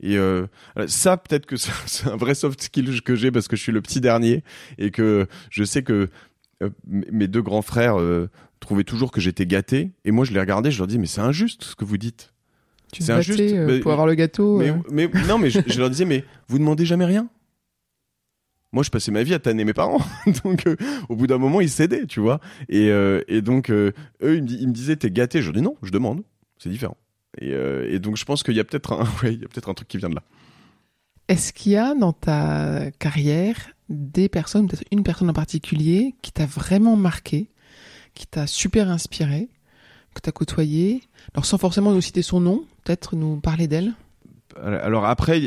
Et euh, ça, peut-être que (laughs) c'est un vrai soft skill que j'ai parce que je suis le petit dernier et que je sais que euh, mes deux grands frères euh, trouvaient toujours que j'étais gâté. Et moi, je les regardais, je leur dis mais c'est injuste ce que vous dites. C'est injuste, euh, mais- pour avoir le gâteau. Mais, mais non, mais je, je leur disais mais vous demandez jamais rien. Moi, je passais ma vie à tanner mes parents. (laughs) donc, au bout d'un moment, ils cédaient, tu vois. Et, et donc, eux, ils me, ils me disaient, t'es gâté. Je dis non, je demande. C'est différent. Et, et, donc, je pense qu'il y a peut-être un, (laughs) ouais, il y a peut-être un truc qui vient de là. Est-ce qu'il y a dans ta carrière des personnes, peut-être une personne en particulier, qui t'a vraiment marqué, qui t'a super inspiré, que t'as côtoyé, alors sans forcément nous citer son nom, peut-être nous parler d'elle? Alors après,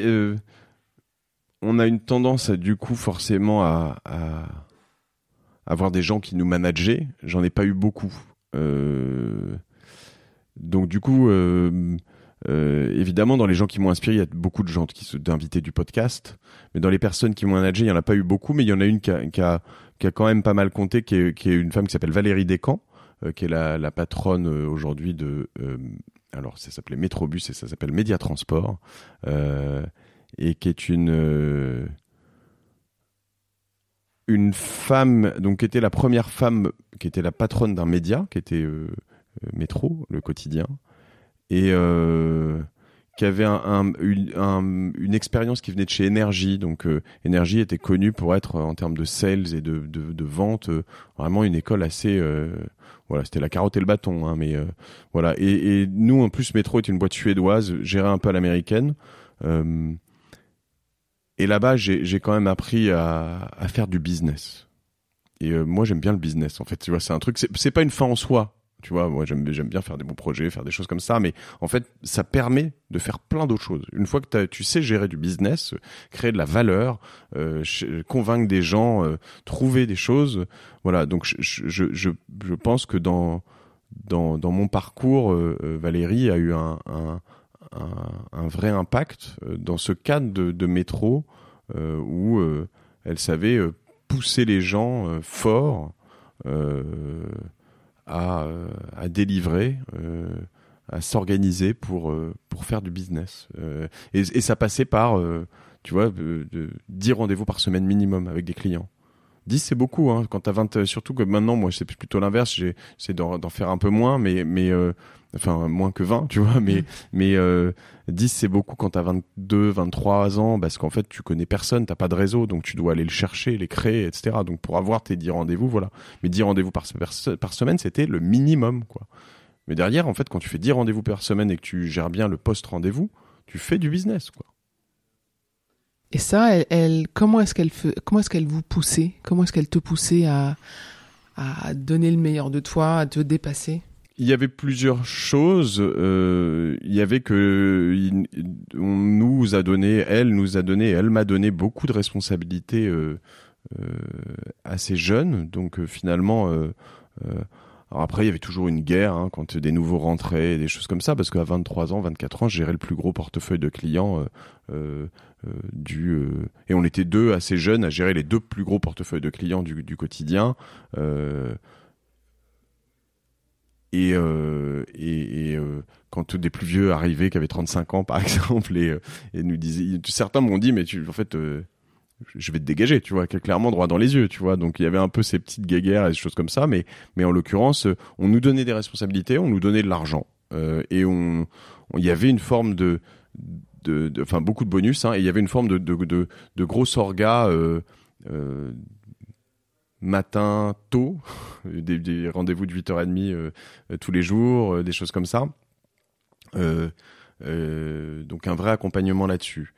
on a une tendance, du coup, forcément à, à avoir des gens qui nous manageaient. J'en ai pas eu beaucoup. Euh, donc du coup, euh, euh, évidemment, dans les gens qui m'ont inspiré, il y a beaucoup de gens qui sont d'invités du podcast. Mais dans les personnes qui m'ont managé, il y en a pas eu beaucoup, mais il y en a une qui a, quand même pas mal compté, qui est, une femme qui s'appelle Valérie Descamps, qui est la, patronne aujourd'hui de alors ça s'appelait Métrobus et ça s'appelle Média Transport. Euh, et qui est une euh, une femme donc qui était la première femme qui était la patronne d'un média qui était euh, euh, Métro le quotidien et qui avait un, une, expérience qui venait de chez Énergie. Donc Énergie était connue pour être en termes de sales et de, de, vente vraiment une école assez voilà c'était la carotte et le bâton hein, mais voilà et, nous en plus Métro est une boîte suédoise gérée un peu à l'américaine et là-bas, j'ai quand même appris à, faire du business. Et euh, moi, j'aime bien le business. En fait, tu vois, c'est un truc. C'est pas une fin en soi. Tu vois, moi, j'aime bien faire des bons projets, faire des choses comme ça. Mais en fait, ça permet de faire plein d'autres choses. Une fois que tu sais gérer du business, créer de la valeur, euh, convaincre des gens, euh, trouver des choses. Voilà. Donc, je, pense que dans dans, mon parcours, euh, Valérie a eu un, un vrai impact dans ce cadre de, métro où elle savait pousser les gens forts à, à, délivrer, à s'organiser pour, pour faire du business. Et, ça passait par, tu vois, de, 10 rendez-vous par semaine minimum avec des clients. 10 c'est beaucoup hein. quand t'as 20 surtout que maintenant moi c'est plutôt l'inverse j'essaie d'en faire un peu moins mais enfin moins que 20 (laughs) tu vois mais mm. mais euh, 10 c'est beaucoup quand t'as 22 23 ans parce qu'en fait tu connais personne t'as pas de réseau donc tu dois aller le chercher les créer etc donc pour avoir tes 10 rendez-vous voilà. Mais 10 rendez-vous par, par, semaine c'était le minimum quoi. Mais derrière en fait quand tu fais 10 rendez-vous par semaine et que tu gères bien le post rendez-vous tu fais du business quoi. Et ça elle, elle comment est-ce qu'elle comment est-ce qu'elle vous poussait? Comment est-ce qu'elle te poussait à à donner le meilleur de toi à te dépasser? Il y avait plusieurs choses. Euh, il y avait que on nous a donné, elle nous a donné, elle m'a donné beaucoup de responsabilités euh, euh, assez jeunes. Donc finalement, alors après il y avait toujours une guerre hein, quand des nouveaux rentraient, des choses comme ça, parce qu'à 23 ans, 24 ans, je gérais le plus gros portefeuille de clients. du et on était deux assez jeunes à gérer les deux plus gros portefeuilles de clients du, du quotidien. Euh, et, euh, et, euh, quand des plus vieux arrivaient, qui avaient 35 ans par (laughs) exemple, et, euh, et nous disaient, certains m'ont dit, mais tu, en fait, euh, je vais te dégager, tu vois, clairement droit dans les yeux, tu vois. Donc il y avait un peu ces petites guéguerres et des choses comme ça, mais, mais en l'occurrence, on nous donnait des responsabilités, on nous donnait de l'argent, et on, il y avait une forme de, de, enfin beaucoup de bonus, hein, et il y avait une forme de, de, de, de gros orga. Euh, matin tôt, (laughs) des, rendez-vous de 8h30 euh, tous les jours, euh, des choses comme ça. Euh, donc un vrai accompagnement là-dessus.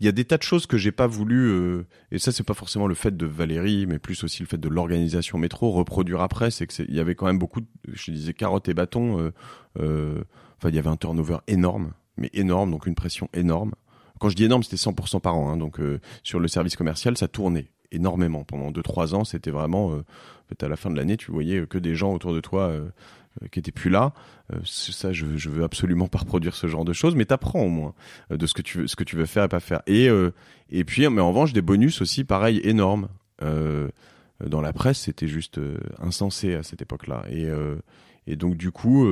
Il y a des tas de choses que j'ai pas voulu, et ça c'est pas forcément le fait de Valérie, mais plus aussi le fait de l'organisation métro reproduire après. C'est que il y avait quand même beaucoup, je disais carottes et bâtons. Enfin, il y avait un turnover énorme, mais énorme, donc une pression énorme. Quand je dis énorme, c'était 100% par an. Hein, donc sur le service commercial, ça tournait énormément. Pendant 2-3 ans, c'était vraiment. Euh, à la fin de l'année, tu voyais que des gens autour de toi euh, euh, qui étaient plus là. ça, je, je veux absolument (laughs) pas reproduire ce genre de choses, mais t'apprends au moins de ce que tu veux, ce que tu veux faire et pas faire. Et et puis, mais en revanche, des bonus aussi, pareil, énormes. dans la presse, c'était juste insensé à cette époque-là. Et et donc du coup,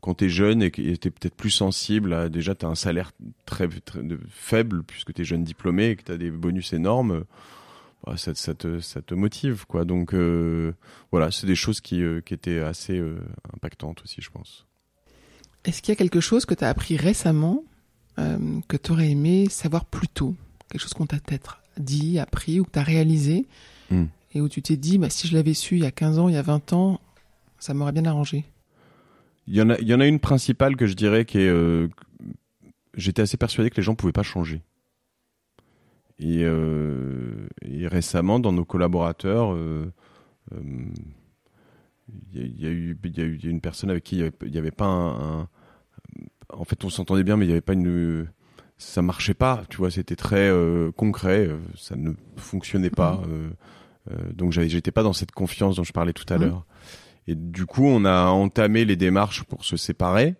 quand t'es jeune et que t'es peut-être plus sensible, à, déjà t'as un salaire très, très faible puisque t'es jeune diplômé et que t'as des bonus énormes ça, ça, te, ça, te, motive quoi. Donc euh, voilà c'est des choses qui, euh, qui étaient assez euh, impactantes aussi je pense. Est-ce qu'il y a quelque chose que tu as appris récemment que tu aurais aimé savoir plus tôt? Quelque chose qu'on t'a peut-être dit, appris ou que tu as réalisé? Hmm. et où tu t'es dit, bah, si je l'avais su il y a 15 ans, il y a 20 ans, ça m'aurait bien arrangé. Il y en a, il y en a une principale que je dirais qui est, j'étais assez persuadé que les gens pouvaient pas changer. Et, euh, et récemment, dans nos collaborateurs, euh, euh, il y, a- eu, il y a eu une personne avec qui il y avait, pas un, un- en fait, on s'entendait bien, mais il y avait pas une, ça marchait pas. Tu vois, c'était très euh, concret, euh, ça ne fonctionnait pas. euh, euh, donc j'étais pas dans cette confiance dont je parlais tout à Mhm. l'heure. Et du coup, on a entamé les démarches pour se séparer.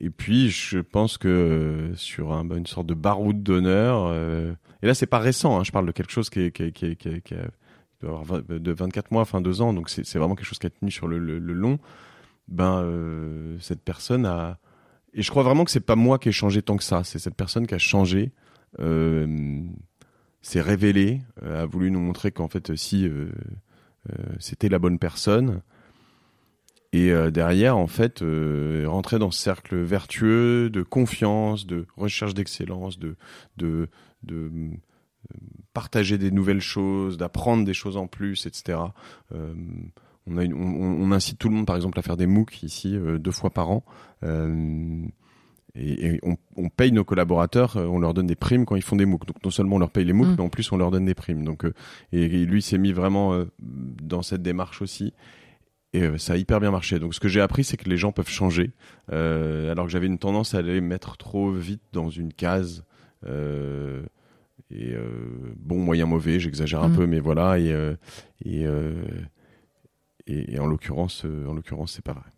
Et puis, je pense que euh, sur un, une sorte de baroud d'honneur, euh, et là, c'est pas récent, hein, je parle de quelque chose qui, est, qui, est- qui, est- qui, qui avoir de 24 mois, enfin deux ans, donc c'est vraiment quelque chose qui a tenu sur le, le- le long. Ben, euh, cette personne a. Et je crois vraiment que c'est pas moi qui ai changé tant que ça, c'est cette personne qui a changé. Euh, s'est révélé, euh, a voulu nous montrer qu'en fait, si c'était la bonne personne. Et euh, derrière, en fait, euh, rentrer dans ce cercle vertueux de confiance, de recherche d'excellence, de, de, de euh, partager des nouvelles choses, d'apprendre des choses en plus, etc. On, a une- on, on incite tout le monde, par exemple, à faire des MOOC ici deux fois par an. Et, et on, on paye nos collaborateurs, on leur donne des primes quand ils font des MOOC. Donc non seulement on leur paye les MOOC, Mm. mais en plus on leur donne des primes. Donc euh, et, et lui s'est mis vraiment euh, dans cette démarche aussi. Et euh, ça a hyper bien marché. Donc ce que j'ai appris, c'est que les gens peuvent changer. Euh, alors que j'avais une tendance à les mettre trop vite dans une case. Euh, et bon, moyen, mauvais, j'exagère un Mm. peu, mais voilà. Et, et, et, et en l'occurrence, en l'occurrence, c'est pas vrai.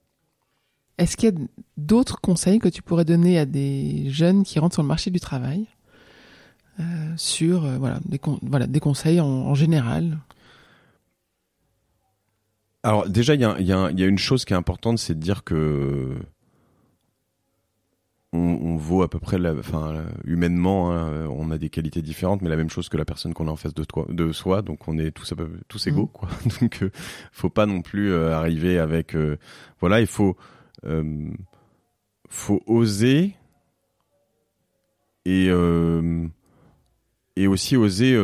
Est-ce qu'il y a d'autres conseils que tu pourrais donner à des jeunes qui rentrent sur le marché du travail sur voilà, des con- voilà, des conseils en, en général? Alors déjà, il y a, il y a- il y a une chose qui est importante, c'est de dire que on, on vaut à peu près, la, enfin, humainement, hein, on a des qualités différentes, mais la même chose que la personne qu'on a en face de, toi, de soi, donc on est tous, égaux, Mhm. quoi. (laughs) Donc, euh, faut pas non plus euh, arriver avec, euh, voilà, il faut, faut oser et et aussi oser.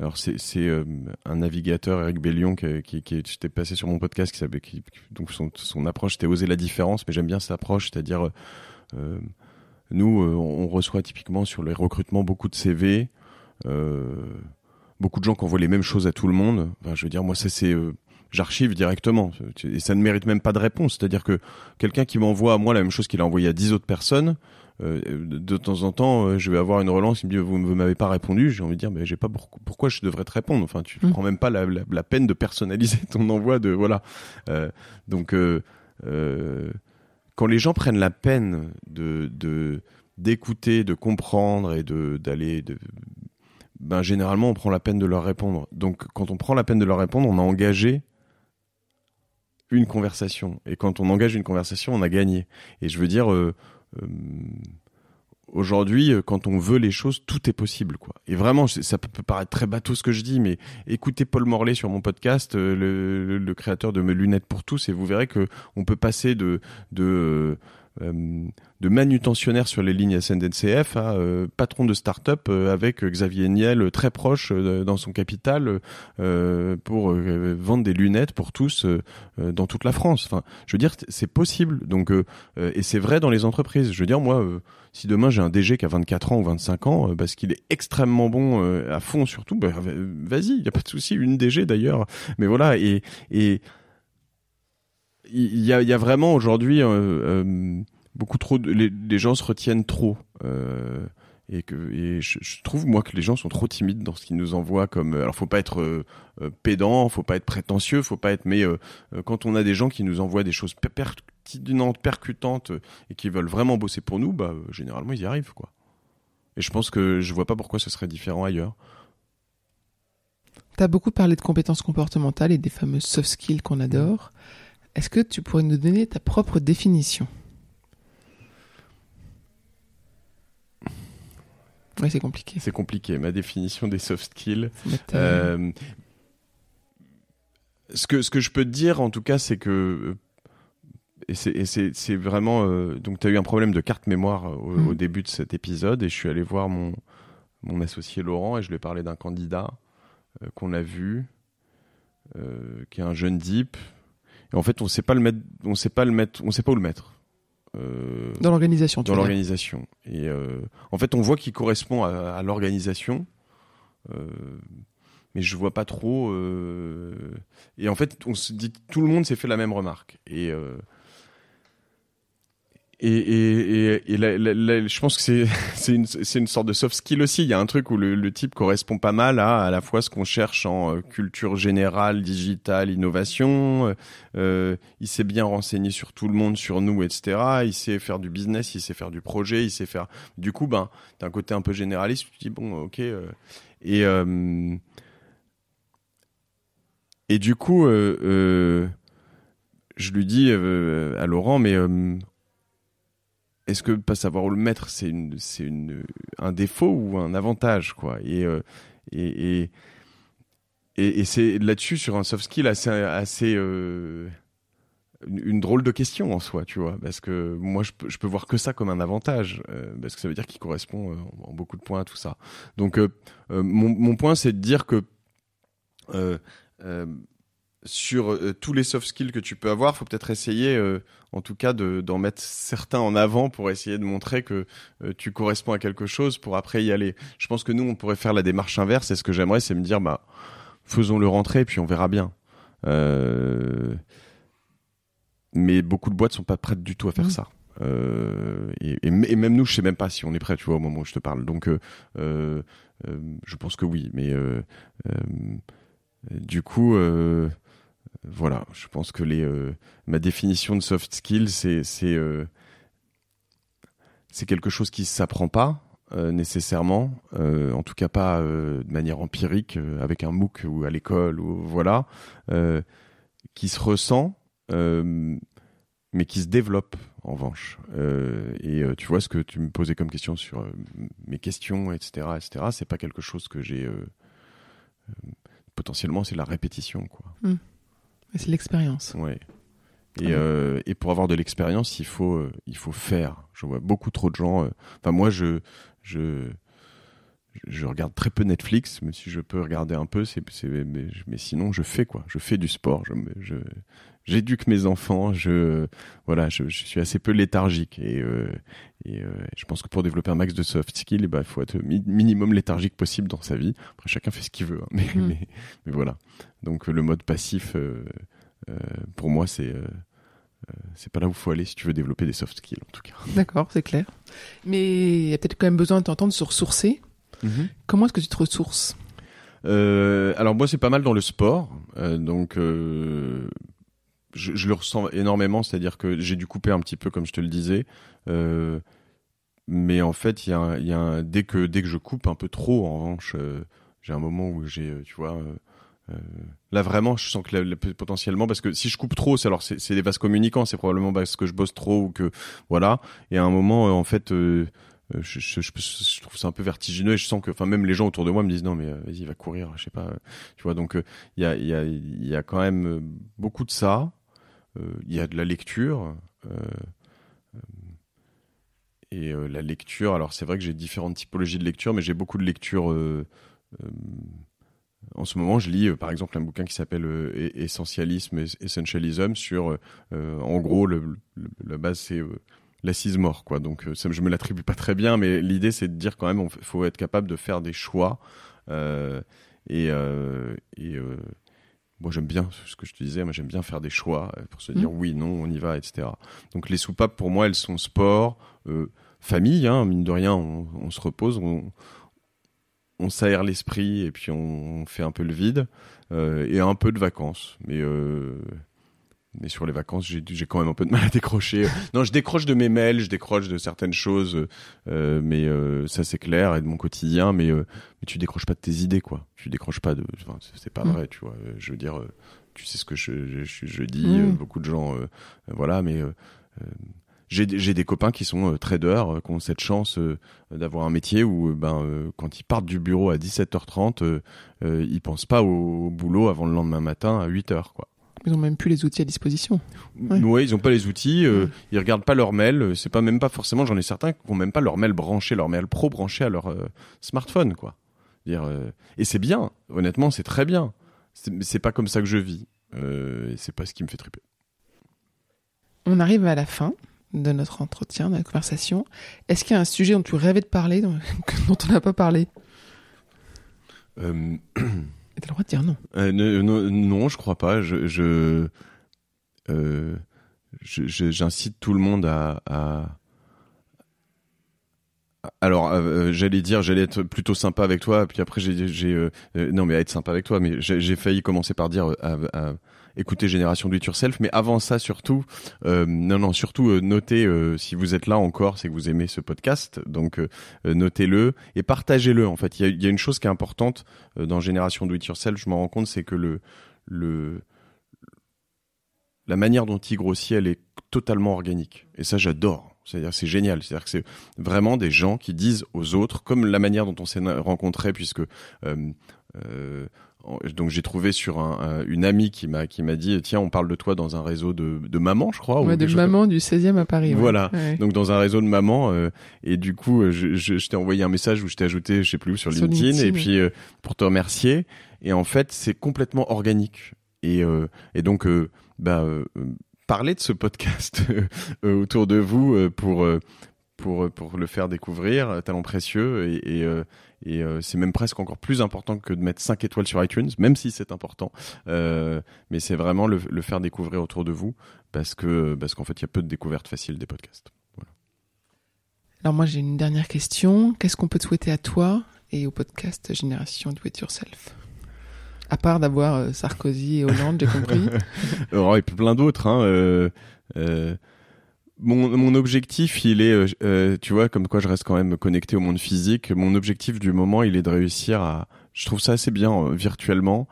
Alors c'est euh, un navigateur Eric Bellion qui qui, passé sur mon podcast qui donc son approche c'était oser la différence mais j'aime bien cette approche c'est-à-dire euh, euh, nous on reçoit typiquement sur les recrutements beaucoup de CV beaucoup de gens qui envoient les mêmes choses à tout le monde. Enfin, je veux dire moi c'est j'archive directement. Et ça ne mérite même pas de réponse. C'est-à-dire que quelqu'un qui m'envoie à moi la même chose qu'il a envoyé à 10 autres personnes euh, de, temps en temps, euh, je vais avoir une relance qui me dit vous ne m'avez pas répondu. J'ai envie de dire mais j'ai pas pour- pourquoi je devrais te répondre? Enfin, tu Mm. prends même pas la, la- la peine de personnaliser ton envoi de voilà. Euh, donc quand les gens prennent la peine de d'écouter, de comprendre et de d'aller ben généralement on prend la peine de leur répondre. Donc quand on prend la peine de leur répondre, on a engagé une conversation. Et quand on engage une conversation, on a gagné. Et je veux dire, euh, aujourd'hui, euh, quand on veut les choses, tout est possible, quoi. Et vraiment, ça peut paraître très bateau ce que je dis, mais écoutez Paul Morlet sur mon podcast, euh, le, créateur de mes lunettes pour tous, et vous verrez que on peut passer de de euh, euh, de manutentionnaire sur les lignes SNCF à euh, patron de start-up euh, avec Xavier Niel euh, très proche euh, dans son capital euh, pour euh, vendre des lunettes pour tous euh, euh, dans toute la France. Enfin, je veux dire, c'est possible. Donc, euh, euh, et c'est vrai dans les entreprises. Je veux dire, moi, euh, si demain j'ai un DG qui a 24 ans ou 25 ans, euh, parce qu'il est extrêmement bon euh, à fond surtout, bah, vas-y, il y a pas de souci. Une DG d'ailleurs, mais voilà. Et et il y a, il y a vraiment aujourd'hui euh, euh, beaucoup trop de, les, les gens se retiennent trop euh, et que et je, je trouve moi que les gens sont trop timides dans ce qu'ils nous envoient comme alors faut pas être euh, pédant faut pas être prétentieux faut pas être mais euh, quand on a des gens qui nous envoient des choses per- pertinentes percutantes et qui veulent vraiment bosser pour nous bah généralement ils y arrivent quoi. Et je pense que je vois pas pourquoi ce serait différent ailleurs. Tu as beaucoup parlé de compétences comportementales et des fameuses soft skills qu'on adore. Est-ce que tu pourrais nous donner ta propre définition? Oui, c'est compliqué. c'est compliqué ma définition des soft skills euh, ce que ce que je peux te dire en tout cas c'est que euh, et c'est vraiment euh, donc tu as eu un problème de carte mémoire au, au début de cet épisode et je suis allé voir mon mon associé Laurent et je lui ai parlé d'un candidat qu'on a vu, qui est un jeune deep. Et en fait, on sait pas le mettre, on sait pas le mettre, on sait pas où le mettre. dans l'organisation. Dans l'organisation. Et en fait, on voit qu'il correspond à, à l'organisation mais je vois pas trop. Euh... Et en fait, on se dit, tout le monde s'est fait la même remarque. Et euh... et, et, et, je pense que c'est (laughs) c'est une sorte de soft skill aussi. Il y a un truc où le, type correspond pas mal à à la fois ce qu'on cherche en euh, culture générale, digitale, innovation. Euh, euh, il s'est bien renseigné sur tout le monde, sur nous, etc. Il sait faire du business, il sait faire du projet, il sait faire. Du coup, ben, t'as un côté un peu généraliste. Tu dis bon, ok. et et du coup, euh, euh, je lui dis euh, à Laurent, mais est-ce que pas savoir où le mettre, c'est un défaut ou un avantage, quoi Et et, c'est là-dessus sur un soft skill assez, assez une, drôle de question en soi, tu vois, parce que moi je peux, voir que ça comme un avantage, parce que ça veut dire qu'il correspond en beaucoup de points à tout ça. Donc mon, point c'est de dire que euh, sur euh, tous les soft skills que tu peux avoir, faut peut-être essayer, euh, en tout cas, d'en mettre certains en avant pour essayer de montrer que tu corresponds à quelque chose pour après y aller. Je pense que nous, on pourrait faire la démarche inverse. Et ce que j'aimerais, c'est me dire, bah, faisons-le rentrer, puis on verra bien. Mais beaucoup de boîtes sont pas prêtes du tout à faire mmh. ça. Et, et, même nous, je sais même pas si on est prêt, tu vois, au moment où je te parle. Donc, je pense que oui, mais du coup, euh, voilà, je pense que les, euh, ma définition de soft skill, c'est c'est euh, quelque chose qui s'apprend pas nécessairement, en tout cas pas de manière empirique avec un MOOC ou à l'école ou voilà, qui se ressent, mais qui se développe en revanche. et tu vois ce que tu me posais comme question sur mes questions, etc., etc. C'est pas quelque chose que j'ai potentiellement, c'est la répétition. quoi. Hmm. C'est l'expérience. Ouais. Et, euh, et, pour avoir de l'expérience, il faut, euh, il faut faire. Je vois beaucoup trop de gens. Euh, enfin, moi, je, je, je regarde très peu Netflix, mais si je peux regarder un peu, c'est, mais, mais, sinon, je fais quoi? Je fais du sport. Je, je, j'éduque mes enfants. Je, voilà, je, je, suis assez peu léthargique et, et euh, je pense que pour développer un max de soft skills, il faut être minimum léthargique possible dans sa vie. Après, chacun fait ce qu'il veut. Hein. (laughs) Mais, mm. mais, mais, voilà. Donc, le mode passif, euh, euh, pour moi, c'est c'est pas là où il faut aller si tu veux développer des soft skills, en tout cas. D'accord, c'est clair. Mais il y a peut-être quand même besoin de t'entendre se ressourcer. Mm-hmm. Comment est-ce que tu te ressources? Alors, moi, c'est pas mal dans le sport. donc, je, je, le ressens énormément, c'est-à-dire que j'ai dû couper un petit peu, comme je te le disais. Euh, mais en fait, il y a, y a un, dès que dès que je coupe un peu trop, en revanche, euh, j'ai un moment où j'ai, euh, tu vois, là vraiment, je sens que potentiellement, parce que si je coupe trop, c'est alors c'est des vases communicants, c'est probablement parce que je bosse trop ou que voilà. Et à un moment, en fait. Je, je, je, trouve ça un peu vertigineux et je sens que enfin même les gens autour de moi me disent non mais vas-y va courir je sais pas tu vois donc il y a il y a il y a quand même beaucoup de ça il y a de la lecture et euh, la lecture, alors c'est vrai que j'ai différentes typologies de lecture, mais j'ai beaucoup de lectures. Euh, euh, en ce moment, je lis par exemple un bouquin qui s'appelle Essentialisme et Essentialism sur, en gros, la base c'est l'assise mort quoi donc je me l'attribue pas très bien mais l'idée c'est de dire quand même il faut être capable de faire des choix euh, et, euh, et euh, moi j'aime bien ce que je te disais moi j'aime bien faire des choix pour se dire mmh. oui non on y va etc donc les soupapes pour moi elles sont sport famille, hein, mine de rien, on, se repose, on, on s'aère l'esprit et puis on, fait un peu le vide euh, et un peu de vacances. Mais euh, mais sur les vacances, j'ai quand même un peu de mal à décrocher. (laughs) non, je décroche de mes mails, je décroche de certaines choses, euh, mais ça c'est clair et de mon quotidien. Mais mais tu décroches pas de tes idées, quoi. Tu décroches pas de. Enfin, c'est pas mm. vrai, tu vois. Je veux dire, tu sais ce que je je, je dis. Mm. beaucoup de gens, voilà, mais j'ai des copains qui sont euh, traders, euh, qui ont cette chance euh, d'avoir un métier où ben quand ils partent du bureau à 17h30, ils pensent pas au, boulot avant le lendemain matin à 8h quoi. Ils ont même plus les outils à disposition. Ouais, Ouais. ils ont pas les outils, euh, ils regardent pas leur mail. C'est pas même pas forcément. J'en ai certains qui ont même pas leur mail branché, leur mail pro branché à leur euh, smartphone, quoi. Dire, euh, et c'est bien. Honnêtement, c'est très bien. C'est pas comme ça que je vis. Euh, et c'est pas ce qui me fait triper. On arrive à la fin de notre entretien, de la conversation. Est-ce qu'il y a un sujet dont tu rêvais de parler, dont, (laughs) dont on n'a pas parlé? (clears throat) T'as le droit de dire non. Euh, non, je crois pas. Euh, je- j'incite tout le monde à. Alors, euh, j'allais dire, j'allais être plutôt sympa avec toi, puis après j'ai, non mais à être sympa avec toi, mais j'ai, failli commencer par dire écouter Génération Do It Yourself, mais avant ça surtout, euh, non non surtout euh, notez euh, si vous êtes là encore, c'est que vous aimez ce podcast, donc notez-le et partagez-le. En fait, il y a, une chose qui est importante dans Génération Do It Yourself, je m'en rends compte, c'est que le, la manière dont il grossit, elle est totalement organique. Et ça, j'adore. C'est-à-dire, c'est génial. C'est-à-dire que c'est vraiment des gens qui disent aux autres, comme la manière dont on s'est rencontrés, puisque donc j'ai trouvé sur un, un- une amie qui m'a qui m'a dit tiens on parle de toi dans un réseau de, de mamans je crois ou Ouais, de quelque chose comme- maman du 16e à Paris. Voilà. Ouais. donc dans un réseau de mamans euh, et du coup euh, je, je, je t'ai envoyé un message où je t'ai ajouté je sais plus où sur Sur LinkedIn, LinkedIn, et puis euh, pour te remercier et en fait c'est complètement organique et euh, et donc euh, bah euh, parler de ce podcast (laughs) autour de vous euh, pour euh, pour euh, pour le faire découvrir euh, talent précieux et, et euh, et c'est même presque encore plus important que de mettre 5 étoiles sur iTunes, même si c'est important. Mais c'est vraiment le, le faire découvrir autour de vous, parce que parce qu'en fait, il y a peu de découvertes faciles des podcasts. Alors moi j'ai une dernière question. Qu'est-ce qu'on peut te souhaiter à toi et au podcast Génération Do It Yourself? À part d'avoir euh, Sarkozy et Hollande, j'ai compris. (laughs) Oh, et puis plein d'autres. Hein, euh, euh, mon, objectif, il est, euh, euh, tu vois, comme quoi je reste quand même connecté au monde physique. Mon objectif du moment, il est de réussir à, je trouve ça assez bien euh, virtuellement,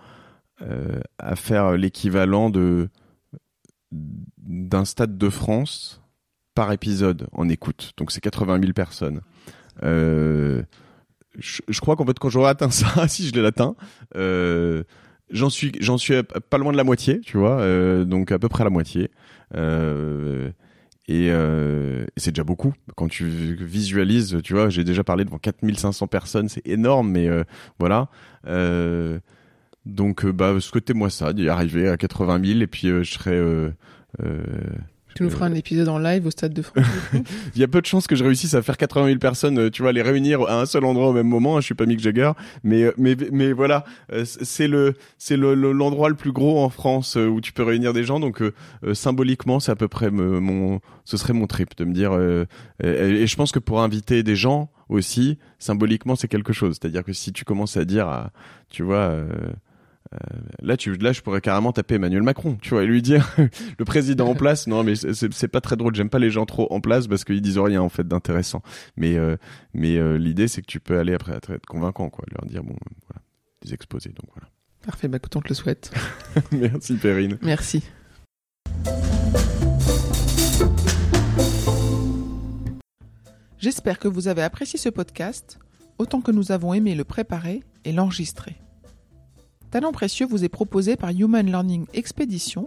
à faire l'équivalent de d'un stade de France par épisode en écoute. Donc c'est 80 000 personnes. Je, crois qu'en fait quand j'aurai atteint ça, (laughs) si je l'ai atteint, j'en suis pas loin de la moitié, tu vois, donc à peu près la moitié. Et, euh, c'est déjà beaucoup. Quand tu visualises, tu vois, j'ai déjà parlé devant 4500 personnes, c'est énorme, mais euh, voilà. Euh, donc, euh, bah, souhaitez-moi ça, d'y arriver à 80 000, et puis euh, je serai... tu nous feras un épisode en live au Stade de France. (laughs) il y a peu de chances que je réussisse à faire 80 000 personnes, euh, tu vois, les réunir à un seul endroit au même moment. hein, Je suis pas Mick Jagger, mais euh, mais mais voilà, euh, c'est le c'est le le- l'endroit le plus gros en France où tu peux réunir des gens. Donc euh, symboliquement, c'est à peu près me- mon ce serait mon trip de me dire. euh, et je pense que pour inviter des gens aussi, symboliquement, c'est quelque chose. C'est-à-dire que si tu commences à dire, à, tu vois. euh, là, tu, là, je pourrais carrément taper Emmanuel Macron, tu vois, et lui dire (laughs) le président en (laughs) place. Non, mais c'est- pas très drôle. J'aime pas les gens trop en place parce qu'ils disent rien en fait d'intéressant. Mais euh, mais euh, l'idée, c'est que tu peux aller après être convaincant, quoi, leur dire bon, euh, voilà, des exposés. Donc voilà. Parfait, bah écoute, on te le souhaite. (laughs) Merci Perrine. Merci. J'espère que vous avez apprécié ce podcast autant que nous avons aimé le préparer et l'enregistrer. Talent précieux vous est proposé par Human Learning Expedition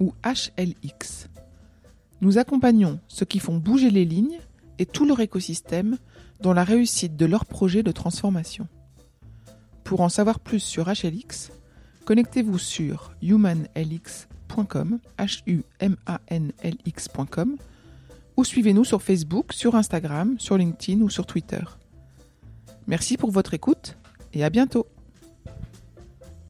ou HLX. Nous accompagnons ceux qui font bouger les lignes et tout leur écosystème dans la réussite de leur projet de transformation. Pour en savoir plus sur HLX, connectez-vous sur humanlx.com, H-U-M-A-N-L-X.com, ou suivez-nous sur Facebook, sur Instagram, sur LinkedIn ou sur Twitter. Merci pour votre écoute et à bientôt.